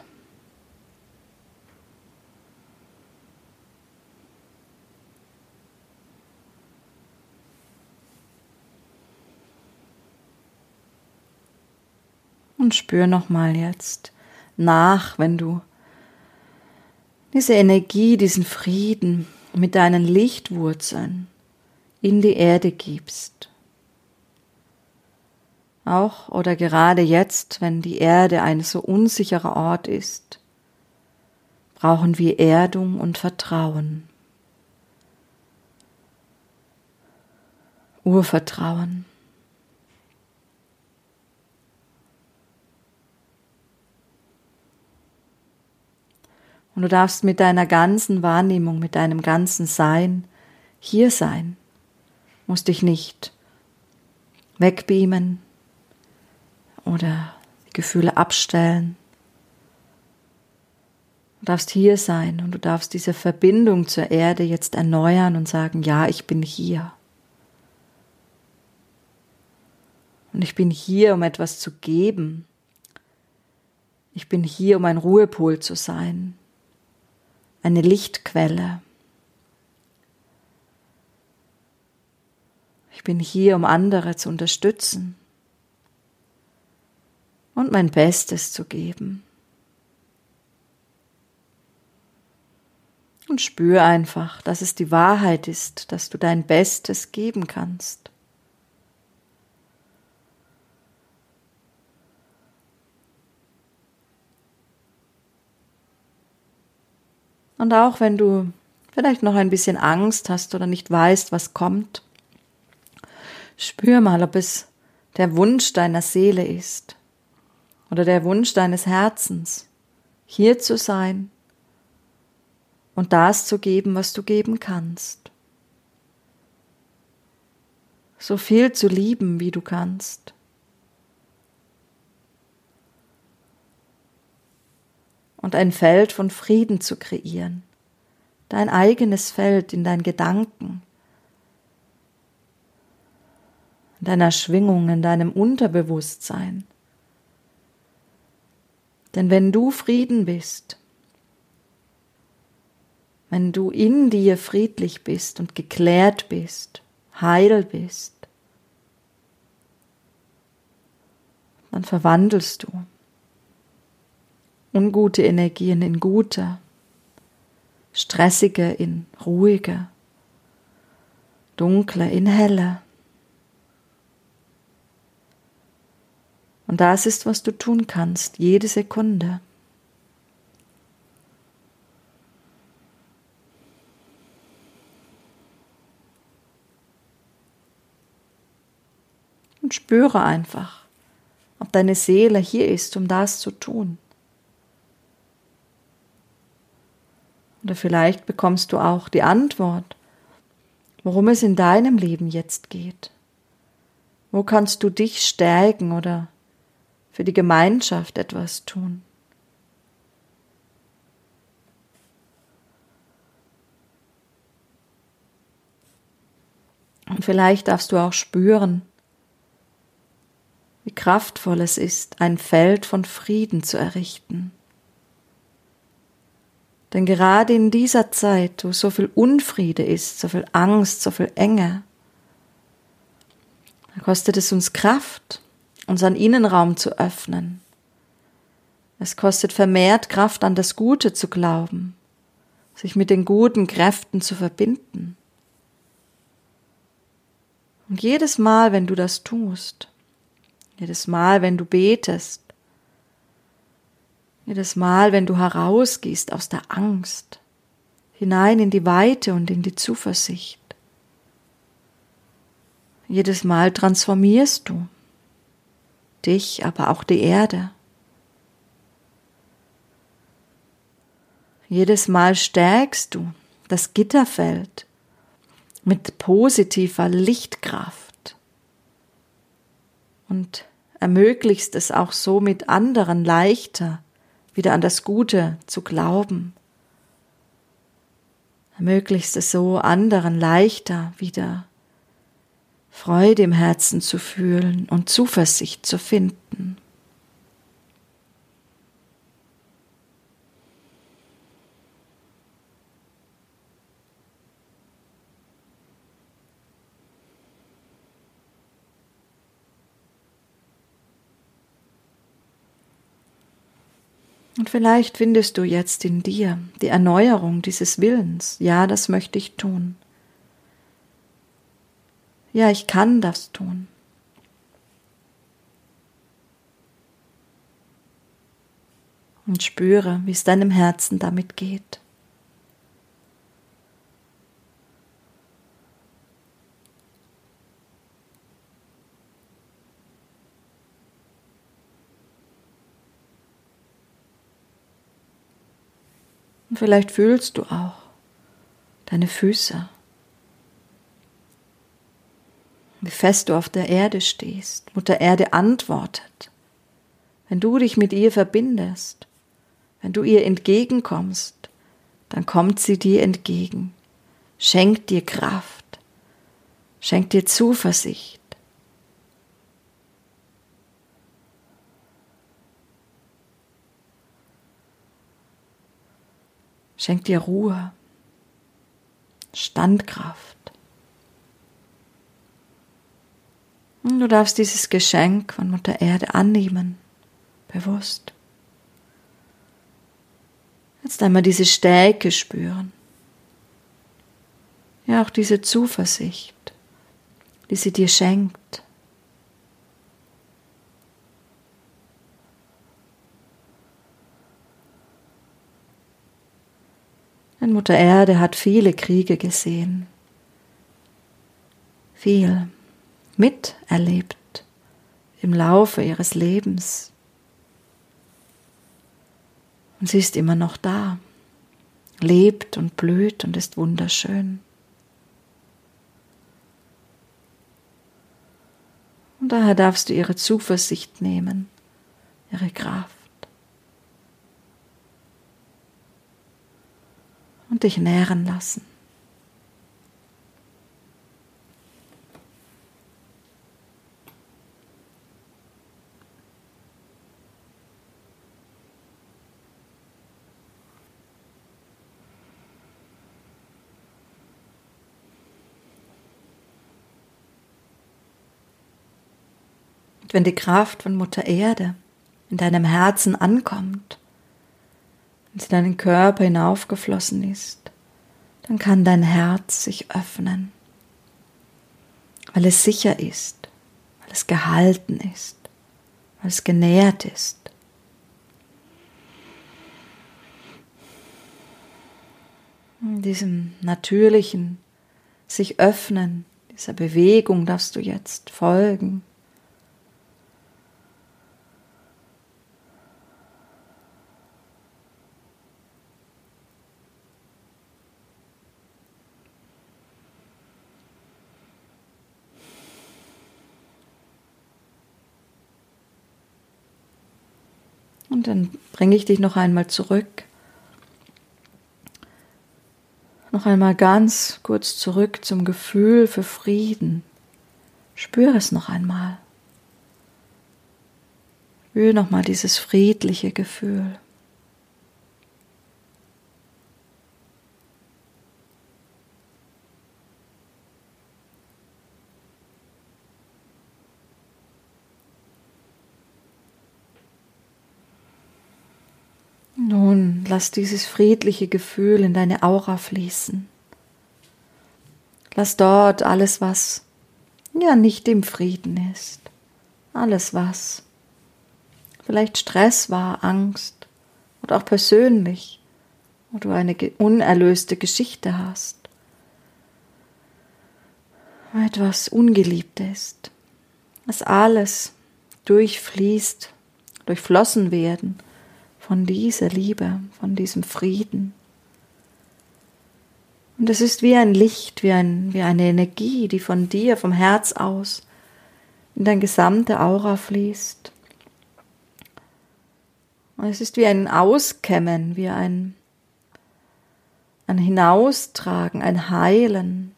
Und spür nochmal jetzt nach, wenn du diese Energie, diesen Frieden mit deinen Lichtwurzeln in die Erde gibst. Auch oder gerade jetzt, wenn die Erde ein so unsicherer Ort ist, brauchen wir Erdung und Vertrauen. Urvertrauen. Und du darfst mit deiner ganzen Wahrnehmung, mit deinem ganzen Sein hier sein. Musst dich nicht wegbeamen, oder Gefühle abstellen. Du darfst hier sein und du darfst diese Verbindung zur Erde jetzt erneuern und sagen, ja, ich bin hier. Und ich bin hier, um etwas zu geben. Ich bin hier, um ein Ruhepol zu sein, eine Lichtquelle. Ich bin hier, um andere zu unterstützen und mein Bestes zu geben. Und spür einfach, dass es die Wahrheit ist, dass du dein Bestes geben kannst. Und auch wenn du vielleicht noch ein bisschen Angst hast oder nicht weißt, was kommt, spür mal, ob es der Wunsch deiner Seele ist, oder der Wunsch deines Herzens, hier zu sein und das zu geben, was du geben kannst. so viel zu lieben, wie du kannst. Und ein Feld von Frieden zu kreieren, dein eigenes Feld in deinen Gedanken, in deiner Schwingung, in deinem Unterbewusstsein. Denn wenn du Frieden bist, wenn du in dir friedlich bist und geklärt bist, heil bist, dann verwandelst du ungute Energien in gute, stressige in ruhige, dunkle in helle. Und das ist, was du tun kannst, jede Sekunde. Und spüre einfach, ob deine Seele hier ist, um das zu tun. Oder vielleicht bekommst du auch die Antwort, worum es in deinem Leben jetzt geht. Wo kannst du dich stärken oder für die Gemeinschaft etwas tun? Und vielleicht darfst du auch spüren, wie kraftvoll es ist, ein Feld von Frieden zu errichten. Denn gerade in dieser Zeit, wo so viel Unfriede ist, so viel Angst, so viel Enge, kostet es uns Kraft, unseren Innenraum zu öffnen. Es kostet vermehrt Kraft, an das Gute zu glauben, sich mit den guten Kräften zu verbinden. Und jedes Mal, wenn du das tust, jedes Mal, wenn du betest, jedes Mal, wenn du herausgehst aus der Angst, hinein in die Weite und in die Zuversicht, jedes Mal transformierst du dich, aber auch die Erde. Jedes Mal stärkst du das Gitterfeld mit positiver Lichtkraft und ermöglichst es auch so mit anderen leichter wieder an das Gute zu glauben. Ermöglichst es so anderen leichter wieder Freude im Herzen zu fühlen und Zuversicht zu finden. Und vielleicht findest du jetzt in dir die Erneuerung dieses Willens. Ja, das möchte ich tun. Ja, ich kann das tun. Und spüre, wie es deinem Herzen damit geht. Und vielleicht fühlst du auch deine Füße wie fest du auf der Erde stehst. Mutter Erde antwortet. Wenn du dich mit ihr verbindest, wenn du ihr entgegenkommst, dann kommt sie dir entgegen, schenkt dir Kraft, schenkt dir Zuversicht. Schenkt dir Ruhe, Standkraft. Du darfst dieses Geschenk von Mutter Erde annehmen, bewusst. Jetzt einmal diese Stärke spüren. Ja, auch diese Zuversicht, die sie dir schenkt. Denn Mutter Erde hat viele Kriege gesehen. Viel miterlebt im Laufe ihres Lebens. Und sie ist immer noch da, lebt und blüht und ist wunderschön. Und daher darfst du ihre Zuversicht nehmen, ihre Kraft. Und dich nähren lassen. Wenn die Kraft von Mutter Erde in deinem Herzen ankommt, wenn sie deinen Körper hinaufgeflossen ist, dann kann dein Herz sich öffnen, weil es sicher ist, weil es gehalten ist, weil es genährt ist. In diesem natürlichen sich öffnen, dieser Bewegung darfst du jetzt folgen. Dann bringe ich dich noch einmal zurück. Noch einmal ganz kurz zurück zum Gefühl für Frieden. Spüre es noch einmal. Spüre noch mal dieses friedliche Gefühl. Nun lass dieses friedliche Gefühl in deine Aura fließen. Lass dort alles, was ja nicht im Frieden ist, alles, was vielleicht Stress war, Angst oder auch persönlich, wo du eine unerlöste Geschichte hast, etwas ungeliebt ist, dass alles durchfließt, durchflossen werden von dieser Liebe, von diesem Frieden. Und es ist wie ein Licht, wie, ein, wie eine Energie, die von dir, vom Herz aus, in dein gesamte Aura fließt. Und es ist wie ein Auskämmen, wie ein, ein Hinaustragen, ein Heilen.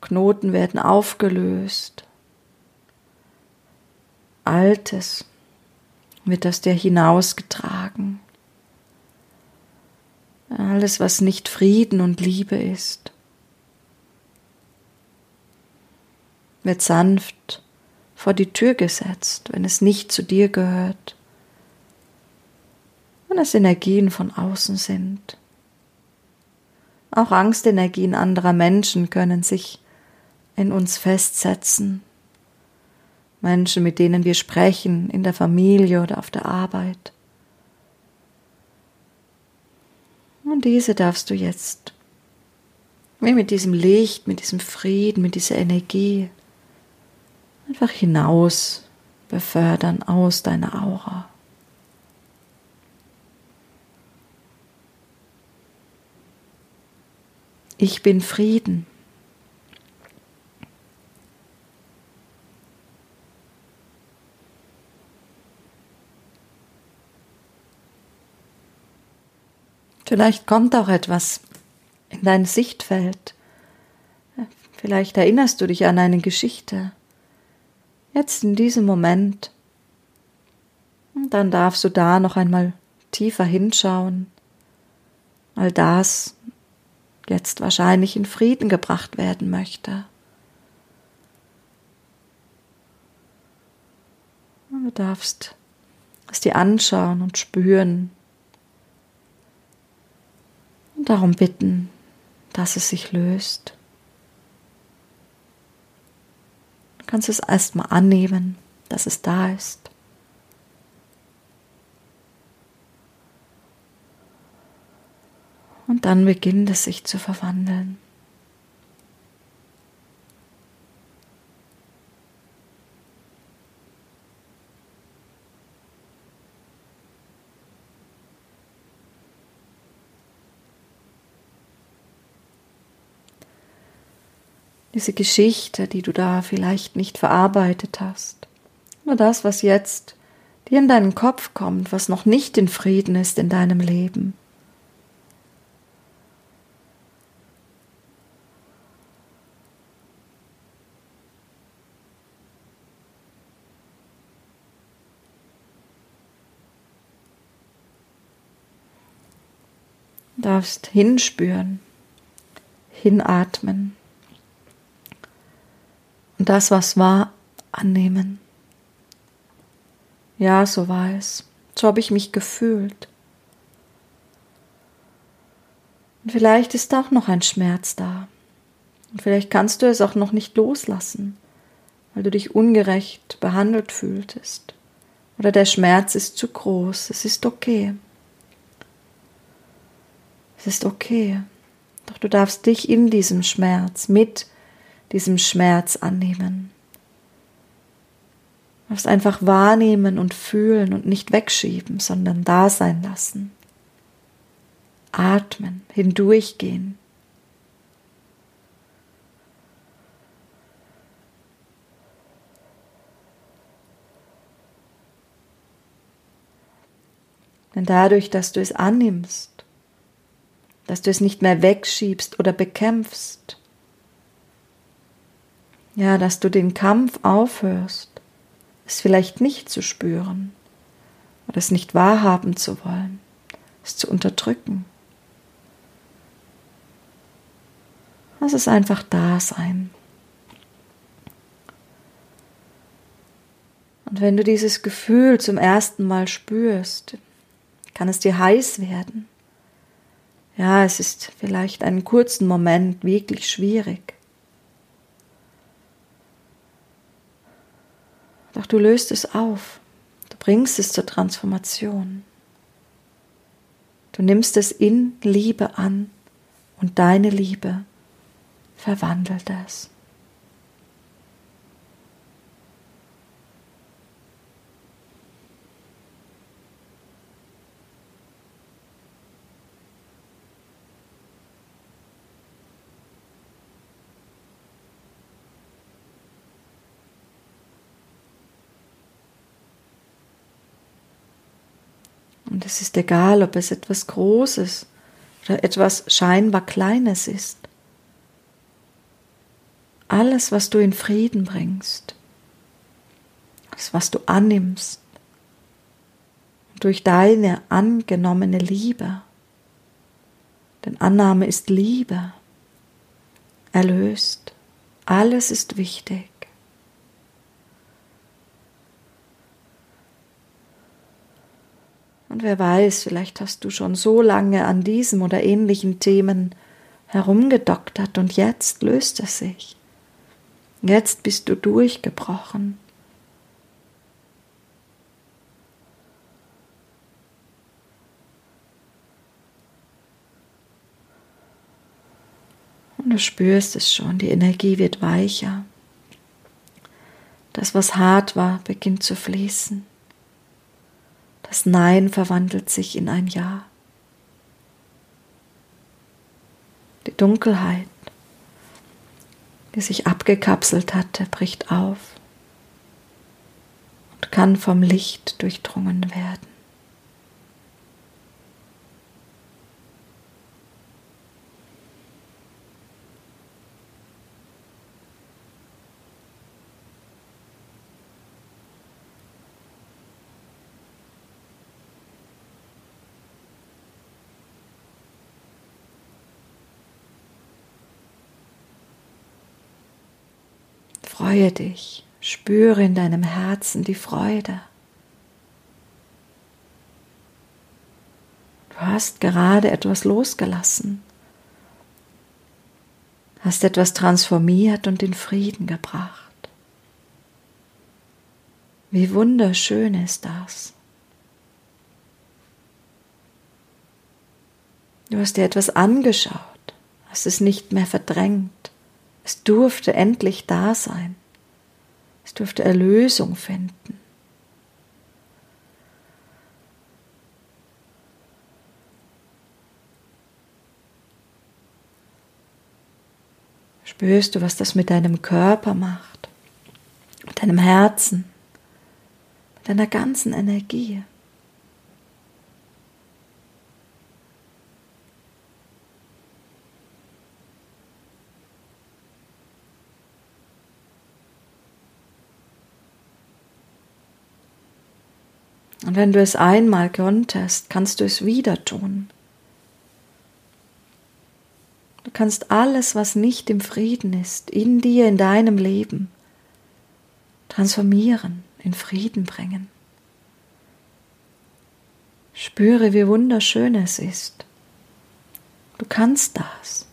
Knoten werden aufgelöst. Altes wird aus dir hinausgetragen. Alles, was nicht Frieden und Liebe ist, wird sanft vor die Tür gesetzt, wenn es nicht zu dir gehört, wenn es Energien von außen sind. Auch Angstenergien anderer Menschen können sich in uns festsetzen Menschen, mit denen wir sprechen, in der Familie oder auf der Arbeit. Und diese darfst du jetzt, wie mit diesem Licht, mit diesem Frieden, mit dieser Energie, einfach hinaus befördern aus deiner Aura. Ich bin Frieden. Vielleicht kommt auch etwas in dein Sichtfeld. Vielleicht erinnerst du dich an eine Geschichte. Jetzt in diesem Moment. Und dann darfst du da noch einmal tiefer hinschauen. All das jetzt wahrscheinlich in Frieden gebracht werden möchte. Du darfst es dir anschauen und spüren, und darum bitten, dass es sich löst. Du kannst es erstmal annehmen, dass es da ist. Und dann beginnt es sich zu verwandeln. Diese Geschichte, die du da vielleicht nicht verarbeitet hast. Nur das, was jetzt dir in deinen Kopf kommt, was noch nicht in Frieden ist in deinem Leben. darfst hinspüren, hinatmen das, was war, annehmen. Ja, so war es. So habe ich mich gefühlt. Und vielleicht ist auch noch ein Schmerz da. Und vielleicht kannst du es auch noch nicht loslassen, weil du dich ungerecht behandelt fühltest. Oder der Schmerz ist zu groß. Es ist okay. Es ist okay. Doch du darfst dich in diesem Schmerz, mit diesem Schmerz annehmen. Du darfst einfach wahrnehmen und fühlen und nicht wegschieben, sondern da sein lassen. Atmen, hindurchgehen. Denn dadurch, dass du es annimmst, dass du es nicht mehr wegschiebst oder bekämpfst. Ja, dass du den Kampf aufhörst, es vielleicht nicht zu spüren oder es nicht wahrhaben zu wollen, es zu unterdrücken. Lass es einfach da sein. Und wenn du dieses Gefühl zum ersten Mal spürst, kann es dir heiß werden ja, es ist vielleicht einen kurzen Moment wirklich schwierig. Doch du löst es auf. Du bringst es zur Transformation. Du nimmst es in Liebe an und deine Liebe verwandelt es. Es ist egal, ob es etwas Großes oder etwas scheinbar Kleines ist. Alles, was du in Frieden bringst, alles, was du annimmst, durch deine angenommene Liebe, denn Annahme ist Liebe, erlöst, alles ist wichtig. Und wer weiß, vielleicht hast du schon so lange an diesem oder ähnlichen Themen herumgedoktert und jetzt löst es sich. Jetzt bist du durchgebrochen. Und du spürst es schon, die Energie wird weicher. Das, was hart war, beginnt zu fließen. Das Nein verwandelt sich in ein Ja. Die Dunkelheit, die sich abgekapselt hatte, bricht auf und kann vom Licht durchdrungen werden. Freue dich, spüre in deinem Herzen die Freude. Du hast gerade etwas losgelassen, hast etwas transformiert und in Frieden gebracht. Wie wunderschön ist das. Du hast dir etwas angeschaut, hast es nicht mehr verdrängt. Es durfte endlich da sein. Es durfte Erlösung finden. Spürst du, was das mit deinem Körper macht, mit deinem Herzen, mit deiner ganzen Energie? Und wenn du es einmal konntest, kannst du es wieder tun. Du kannst alles, was nicht im Frieden ist, in dir, in deinem Leben, transformieren, in Frieden bringen. Spüre, wie wunderschön es ist. Du kannst das.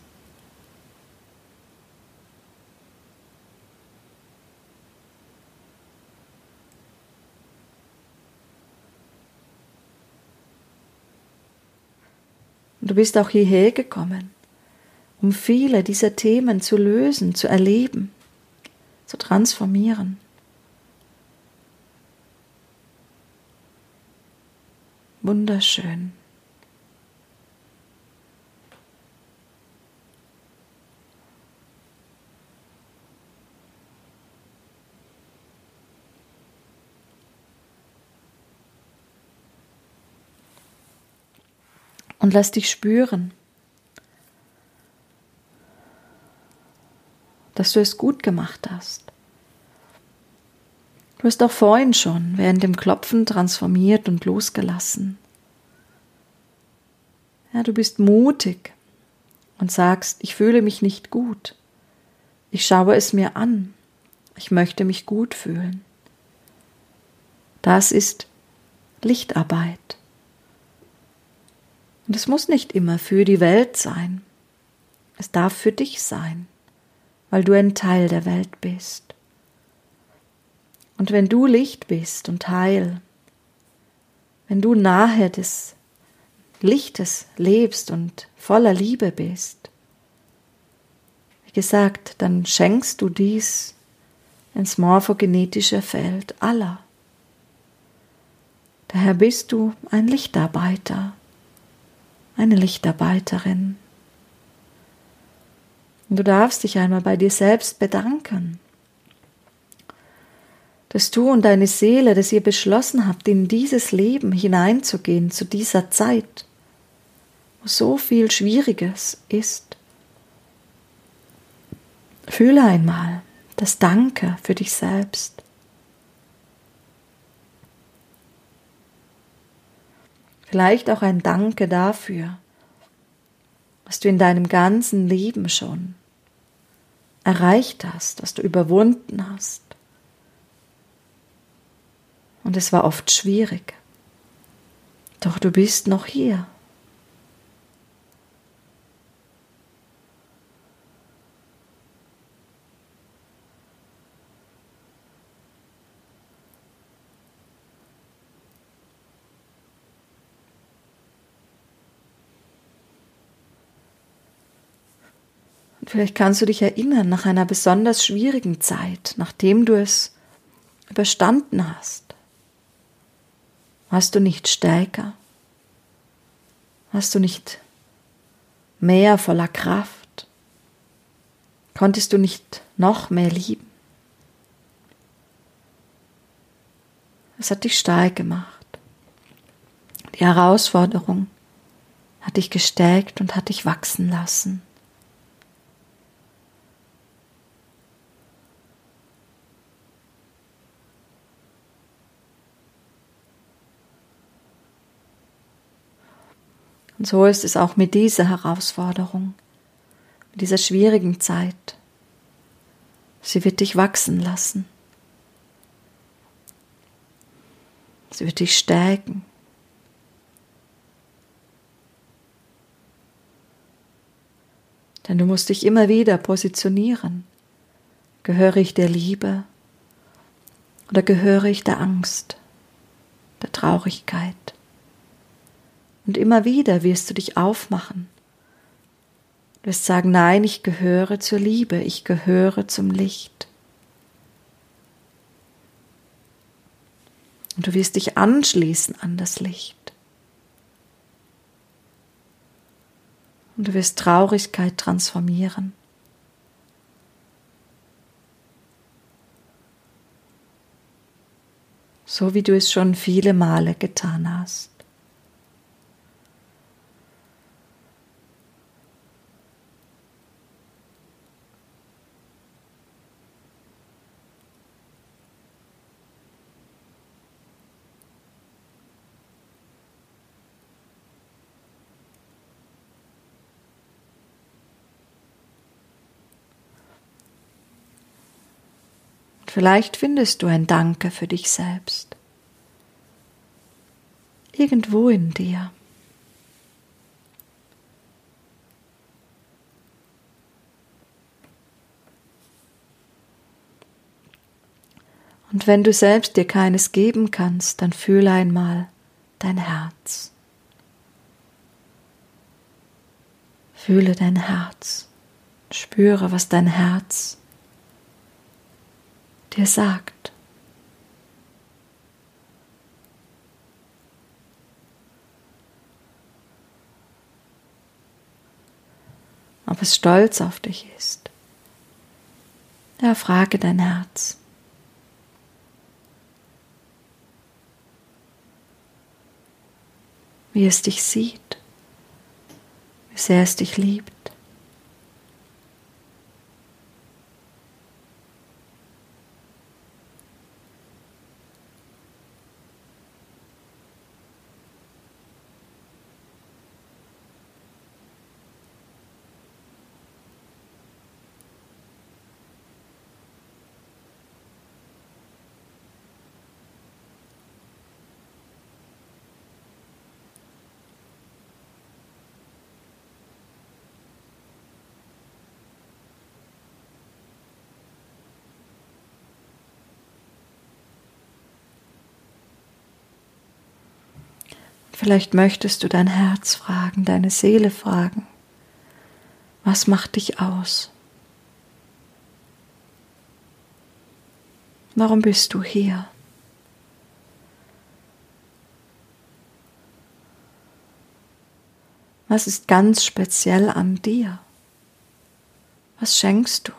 Und du bist auch hierher gekommen, um viele dieser Themen zu lösen, zu erleben, zu transformieren. Wunderschön. Und lass dich spüren, dass du es gut gemacht hast. Du hast auch vorhin schon während dem Klopfen transformiert und losgelassen. Ja, du bist mutig und sagst, ich fühle mich nicht gut. Ich schaue es mir an. Ich möchte mich gut fühlen. Das ist Lichtarbeit. Und es muss nicht immer für die Welt sein. Es darf für dich sein, weil du ein Teil der Welt bist. Und wenn du Licht bist und Heil, wenn du nahe des Lichtes lebst und voller Liebe bist, wie gesagt, dann schenkst du dies ins morphogenetische Feld aller. Daher bist du ein Lichtarbeiter eine Lichtarbeiterin. Du darfst dich einmal bei dir selbst bedanken, dass du und deine Seele, dass ihr beschlossen habt, in dieses Leben hineinzugehen, zu dieser Zeit, wo so viel Schwieriges ist. Fühle einmal das Danke für dich selbst. Vielleicht auch ein Danke dafür, was du in deinem ganzen Leben schon erreicht hast, was du überwunden hast. Und es war oft schwierig. Doch du bist noch hier. Vielleicht kannst du dich erinnern nach einer besonders schwierigen Zeit, nachdem du es überstanden hast. Warst du nicht stärker? Warst du nicht mehr voller Kraft? Konntest du nicht noch mehr lieben? Es hat dich stark gemacht. Die Herausforderung hat dich gestärkt und hat dich wachsen lassen. Und so ist es auch mit dieser Herausforderung, mit dieser schwierigen Zeit. Sie wird dich wachsen lassen. Sie wird dich stärken. Denn du musst dich immer wieder positionieren. Gehöre ich der Liebe oder gehöre ich der Angst, der Traurigkeit? Und immer wieder wirst du dich aufmachen. Du wirst sagen, nein, ich gehöre zur Liebe, ich gehöre zum Licht. Und du wirst dich anschließen an das Licht. Und du wirst Traurigkeit transformieren. So wie du es schon viele Male getan hast. Vielleicht findest du ein Danke für dich selbst. Irgendwo in dir. Und wenn du selbst dir keines geben kannst, dann fühle einmal dein Herz. Fühle dein Herz. Spüre, was dein Herz dir sagt. Ob es stolz auf dich ist. Ja, frage dein Herz. Wie es dich sieht, wie sehr es dich liebt. Vielleicht möchtest du dein Herz fragen, deine Seele fragen. Was macht dich aus? Warum bist du hier? Was ist ganz speziell an dir? Was schenkst du?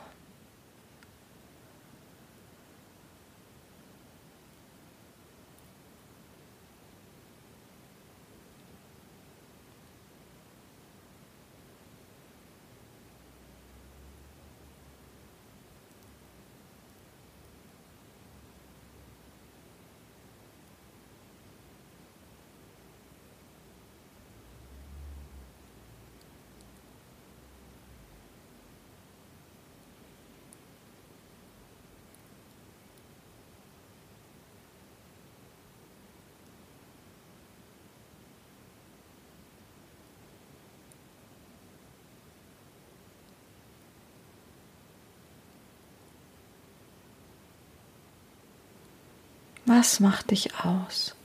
Was macht dich aus?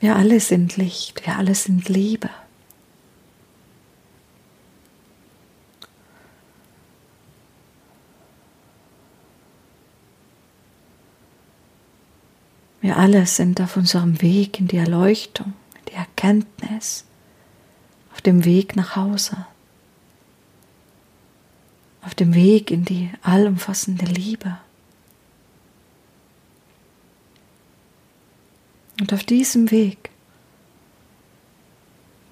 Wir alle sind Licht, wir alle sind Liebe. Wir alle sind auf unserem Weg in die Erleuchtung, in die Erkenntnis, auf dem Weg nach Hause, auf dem Weg in die allumfassende Liebe. Und auf diesem Weg,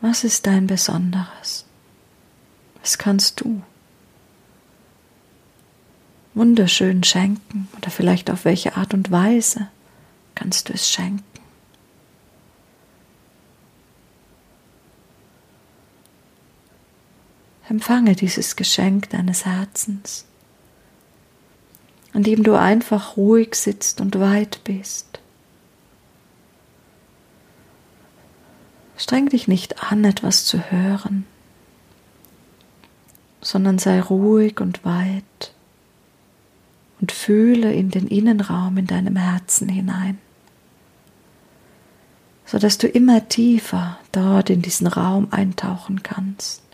was ist dein Besonderes? Was kannst du wunderschön schenken oder vielleicht auf welche Art und Weise kannst du es schenken? Empfange dieses Geschenk deines Herzens, an dem du einfach ruhig sitzt und weit bist. Streng dich nicht an, etwas zu hören, sondern sei ruhig und weit und fühle in den Innenraum in deinem Herzen hinein, sodass du immer tiefer dort in diesen Raum eintauchen kannst.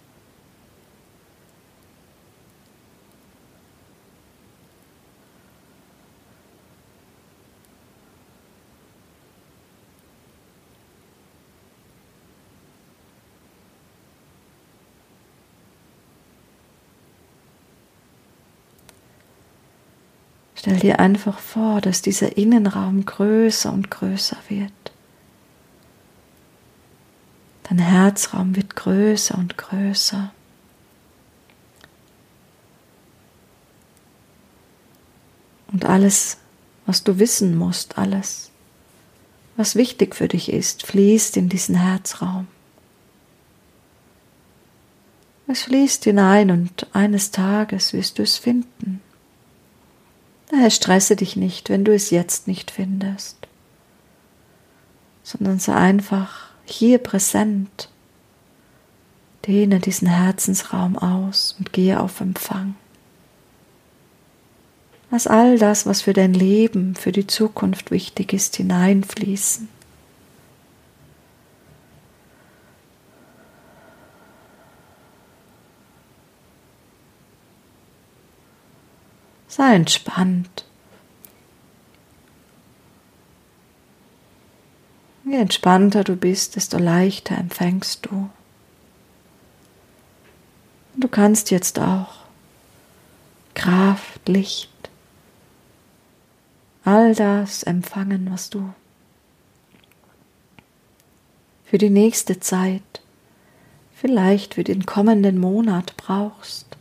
Stell dir einfach vor, dass dieser Innenraum größer und größer wird. Dein Herzraum wird größer und größer. Und alles, was du wissen musst, alles, was wichtig für dich ist, fließt in diesen Herzraum. Es fließt hinein und eines Tages wirst du es finden. Daher stresse dich nicht, wenn du es jetzt nicht findest, sondern sei einfach hier präsent. Dehne diesen Herzensraum aus und gehe auf Empfang. Lass all das, was für dein Leben, für die Zukunft wichtig ist, hineinfließen. Sei entspannt. Je entspannter du bist, desto leichter empfängst du. Du kannst jetzt auch Kraft, Licht, all das empfangen, was du für die nächste Zeit, vielleicht für den kommenden Monat brauchst.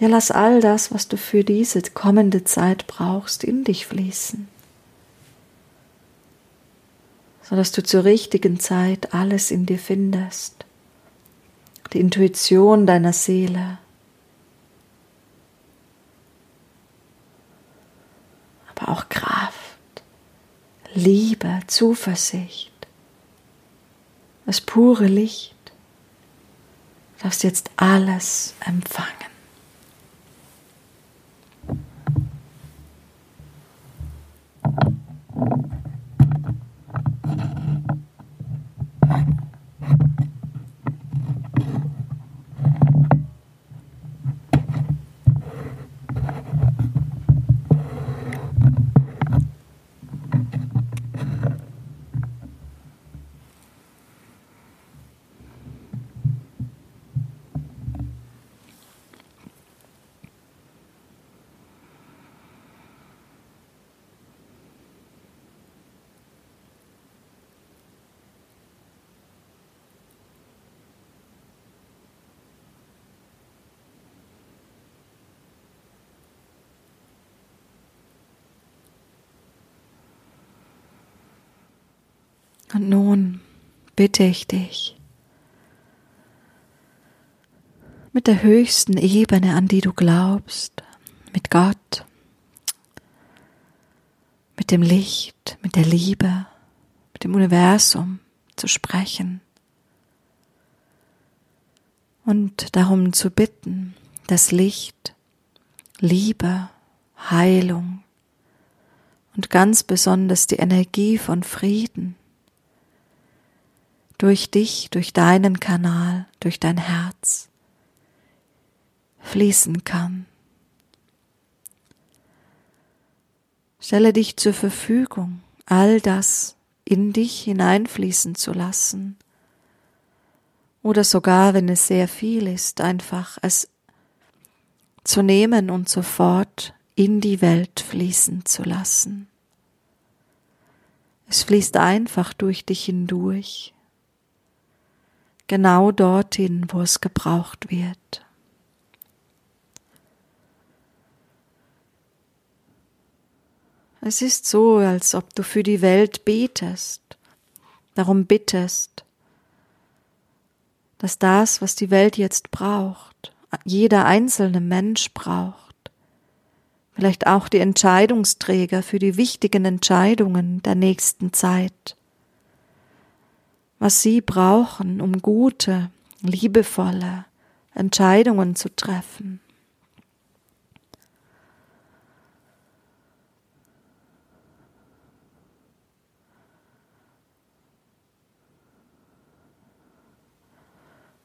Ja, lass all das, was du für diese kommende Zeit brauchst, in dich fließen, sodass du zur richtigen Zeit alles in dir findest. Die Intuition deiner Seele, aber auch Kraft, Liebe, Zuversicht, das pure Licht. Du darfst jetzt alles empfangen. Und nun bitte ich dich, mit der höchsten Ebene, an die du glaubst, mit Gott, mit dem Licht, mit der Liebe, mit dem Universum zu sprechen und darum zu bitten, dass Licht, Liebe, Heilung und ganz besonders die Energie von Frieden durch dich, durch deinen Kanal, durch dein Herz fließen kann. Stelle dich zur Verfügung, all das in dich hineinfließen zu lassen. Oder sogar, wenn es sehr viel ist, einfach es zu nehmen und sofort in die Welt fließen zu lassen. Es fließt einfach durch dich hindurch genau dorthin, wo es gebraucht wird. Es ist so, als ob du für die Welt betest, darum bittest, dass das, was die Welt jetzt braucht, jeder einzelne Mensch braucht, vielleicht auch die Entscheidungsträger für die wichtigen Entscheidungen der nächsten Zeit, was sie brauchen, um gute, liebevolle Entscheidungen zu treffen.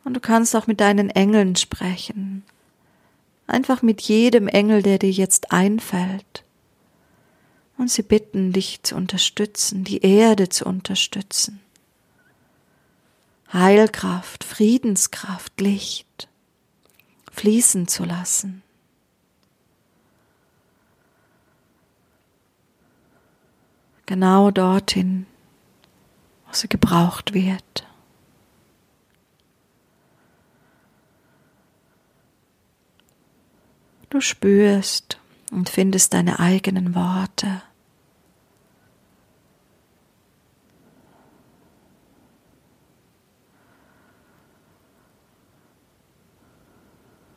Und du kannst auch mit deinen Engeln sprechen. Einfach mit jedem Engel, der dir jetzt einfällt. Und sie bitten dich zu unterstützen, die Erde zu unterstützen. Heilkraft, Friedenskraft, Licht fließen zu lassen. Genau dorthin, wo sie gebraucht wird. Du spürst und findest deine eigenen Worte.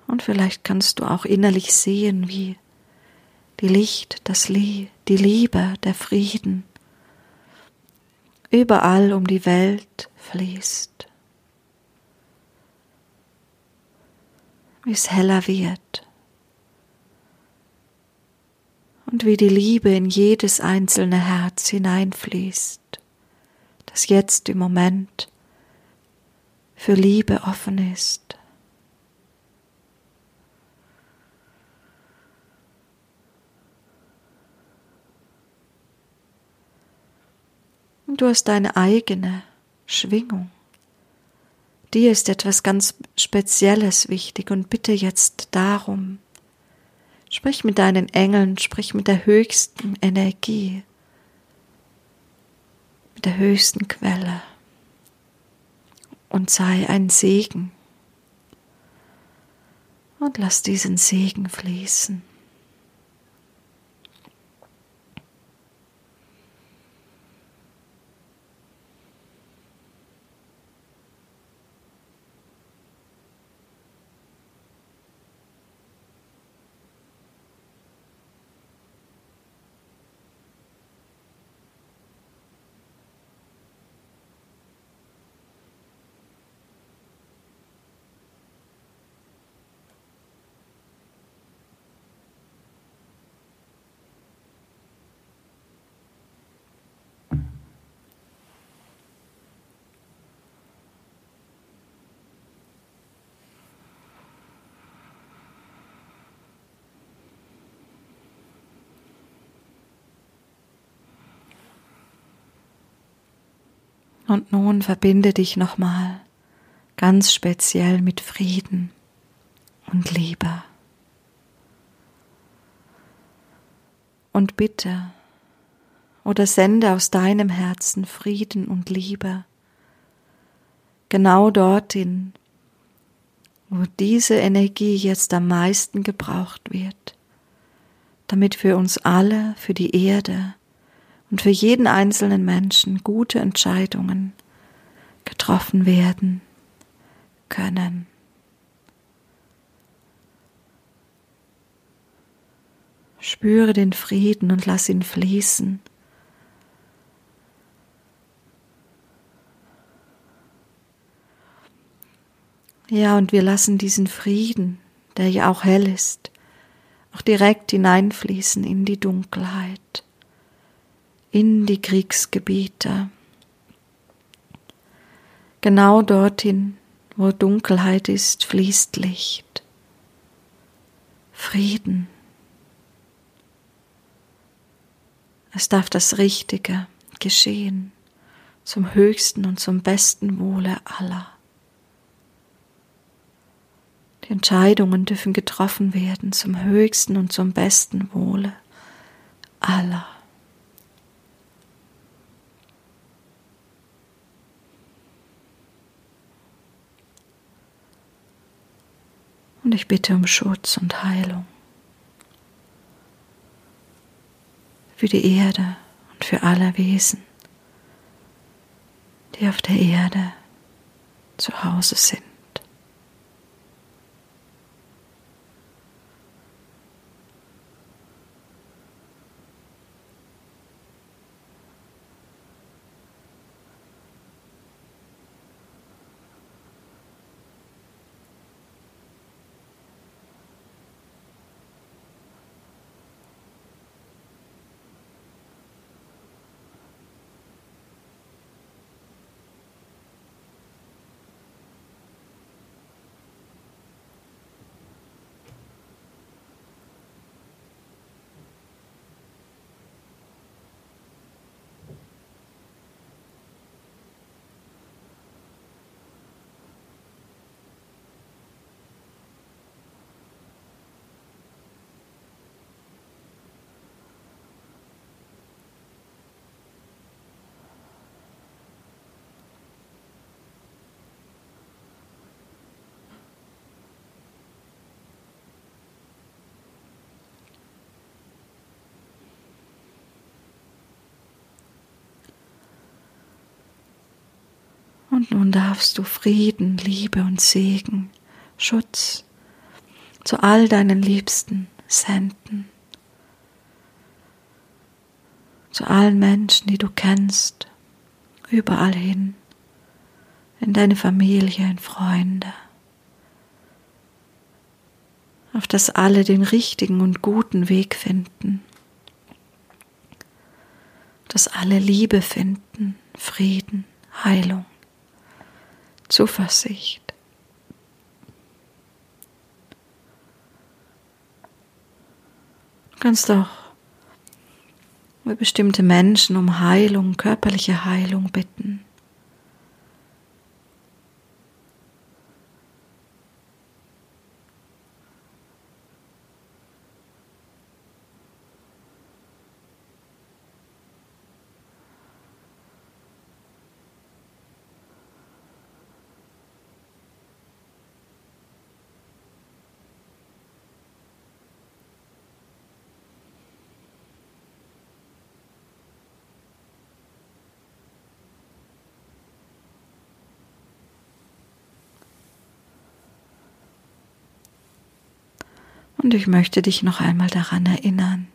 Und vielleicht kannst du auch innerlich sehen, wie die Licht, das Lie die Liebe, der Frieden überall um die Welt fließt. Wie es heller wird. Und wie die Liebe in jedes einzelne Herz hineinfließt, das jetzt im Moment für Liebe offen ist. Und du hast deine eigene Schwingung. Dir ist etwas ganz Spezielles wichtig und bitte jetzt darum. Sprich mit deinen Engeln, sprich mit der höchsten Energie, mit der höchsten Quelle und sei ein Segen. Und lass diesen Segen fließen. Und nun verbinde dich nochmal ganz speziell mit Frieden und Liebe. Und bitte oder sende aus deinem Herzen Frieden und Liebe genau dorthin, wo diese Energie jetzt am meisten gebraucht wird, damit für uns alle, für die Erde, und für jeden einzelnen Menschen gute Entscheidungen getroffen werden können. Spüre den Frieden und lass ihn fließen. Ja, und wir lassen diesen Frieden, der ja auch hell ist, auch direkt hineinfließen in die Dunkelheit in die Kriegsgebiete. Genau dorthin, wo Dunkelheit ist, fließt Licht. Frieden. Es darf das Richtige geschehen, zum höchsten und zum besten Wohle aller. Die Entscheidungen dürfen getroffen werden zum höchsten und zum besten Wohle aller. Und ich bitte um Schutz und Heilung für die Erde und für alle Wesen, die auf der Erde zu Hause sind. Und nun darfst du Frieden, Liebe und Segen, Schutz zu all deinen Liebsten senden. Zu allen Menschen, die du kennst, überall hin, in deine Familie, in Freunde. Auf dass alle den richtigen und guten Weg finden, dass alle Liebe finden, Frieden, Heilung, Zuversicht. Du kannst auch über bestimmte Menschen um Heilung, körperliche Heilung bitten. Und ich möchte dich noch einmal daran erinnern,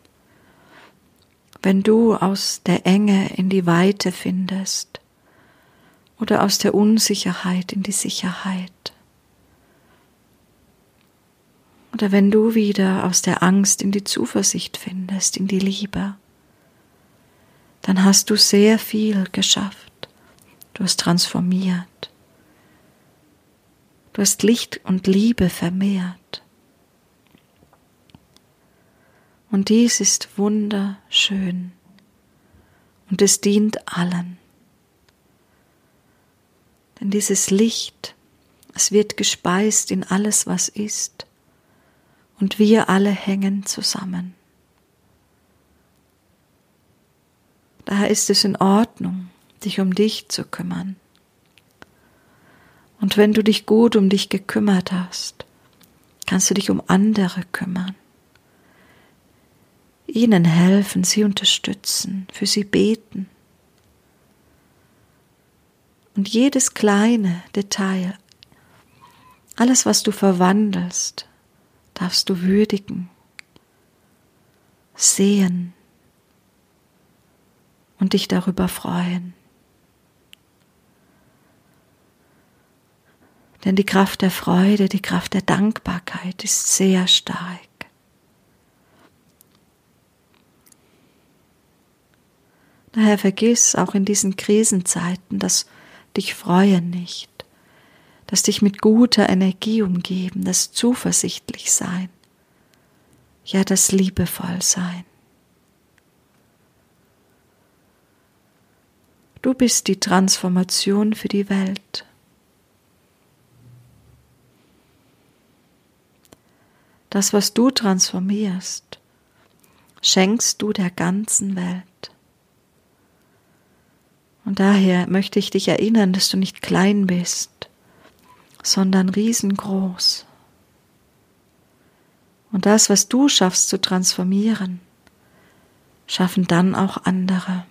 wenn du aus der Enge in die Weite findest oder aus der Unsicherheit in die Sicherheit, oder wenn du wieder aus der Angst in die Zuversicht findest, in die Liebe, dann hast du sehr viel geschafft. Du hast transformiert. Du hast Licht und Liebe vermehrt. Und dies ist wunderschön und es dient allen. Denn dieses Licht, es wird gespeist in alles, was ist, und wir alle hängen zusammen. Daher ist es in Ordnung, dich um dich zu kümmern. Und wenn du dich gut um dich gekümmert hast, kannst du dich um andere kümmern ihnen helfen, sie unterstützen, für sie beten. Und jedes kleine Detail, alles, was du verwandelst, darfst du würdigen, sehen und dich darüber freuen. Denn die Kraft der Freude, die Kraft der Dankbarkeit ist sehr stark. Daher vergiss auch in diesen Krisenzeiten das dich freuen nicht, das dich mit guter Energie umgeben, das zuversichtlich sein, ja das liebevoll sein. Du bist die Transformation für die Welt. Das, was du transformierst, schenkst du der ganzen Welt. Und daher möchte ich dich erinnern, dass du nicht klein bist, sondern riesengroß. Und das, was du schaffst zu transformieren, schaffen dann auch andere.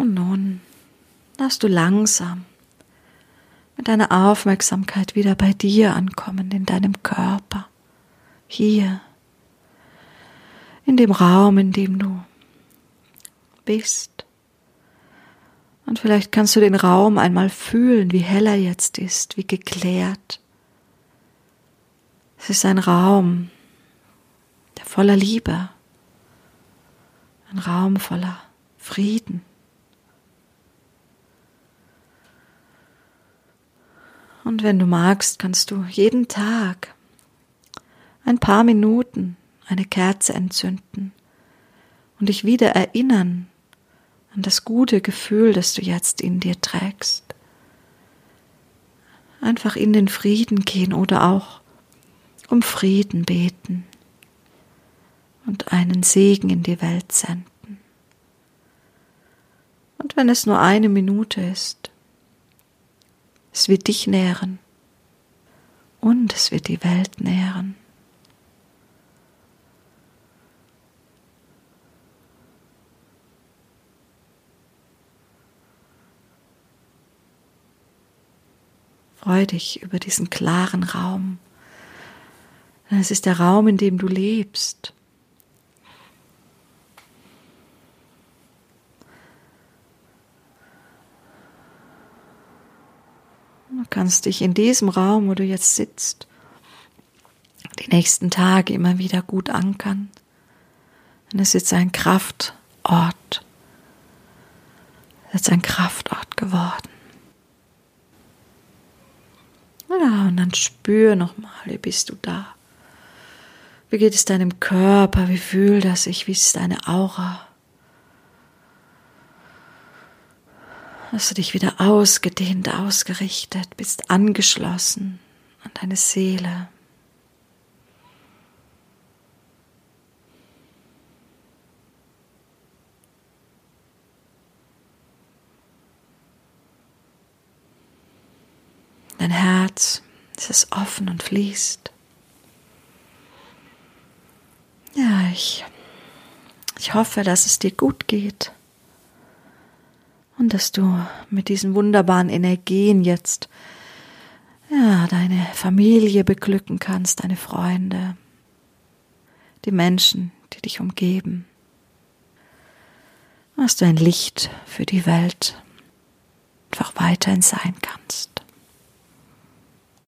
Und nun darfst du langsam mit deiner Aufmerksamkeit wieder bei dir ankommen, in deinem Körper, hier, in dem Raum, in dem du bist. Und vielleicht kannst du den Raum einmal fühlen, wie hell er jetzt ist, wie geklärt. Es ist ein Raum, der voller Liebe, ein Raum voller Frieden Und wenn du magst, kannst du jeden Tag ein paar Minuten eine Kerze entzünden und dich wieder erinnern an das gute Gefühl, das du jetzt in dir trägst. Einfach in den Frieden gehen oder auch um Frieden beten und einen Segen in die Welt senden. Und wenn es nur eine Minute ist, es wird dich nähren und es wird die Welt nähren. Freu dich über diesen klaren Raum. Es ist der Raum, in dem du lebst. Du kannst dich in diesem Raum, wo du jetzt sitzt, die nächsten Tage immer wieder gut ankern. Denn es ist ein Kraftort. Es ist ein Kraftort geworden. Ja, und dann spür nochmal, wie bist du da? Wie geht es deinem Körper? Wie fühlt er sich? Wie ist deine Aura? Hast du dich wieder ausgedehnt, ausgerichtet, bist angeschlossen an deine Seele. Dein Herz, es ist offen und fließt. Ja, ich, ich hoffe, dass es dir gut geht und dass du mit diesen wunderbaren Energien jetzt ja, deine Familie beglücken kannst, deine Freunde, die Menschen, die dich umgeben. Dass du ein Licht für die Welt einfach weiterhin sein kannst.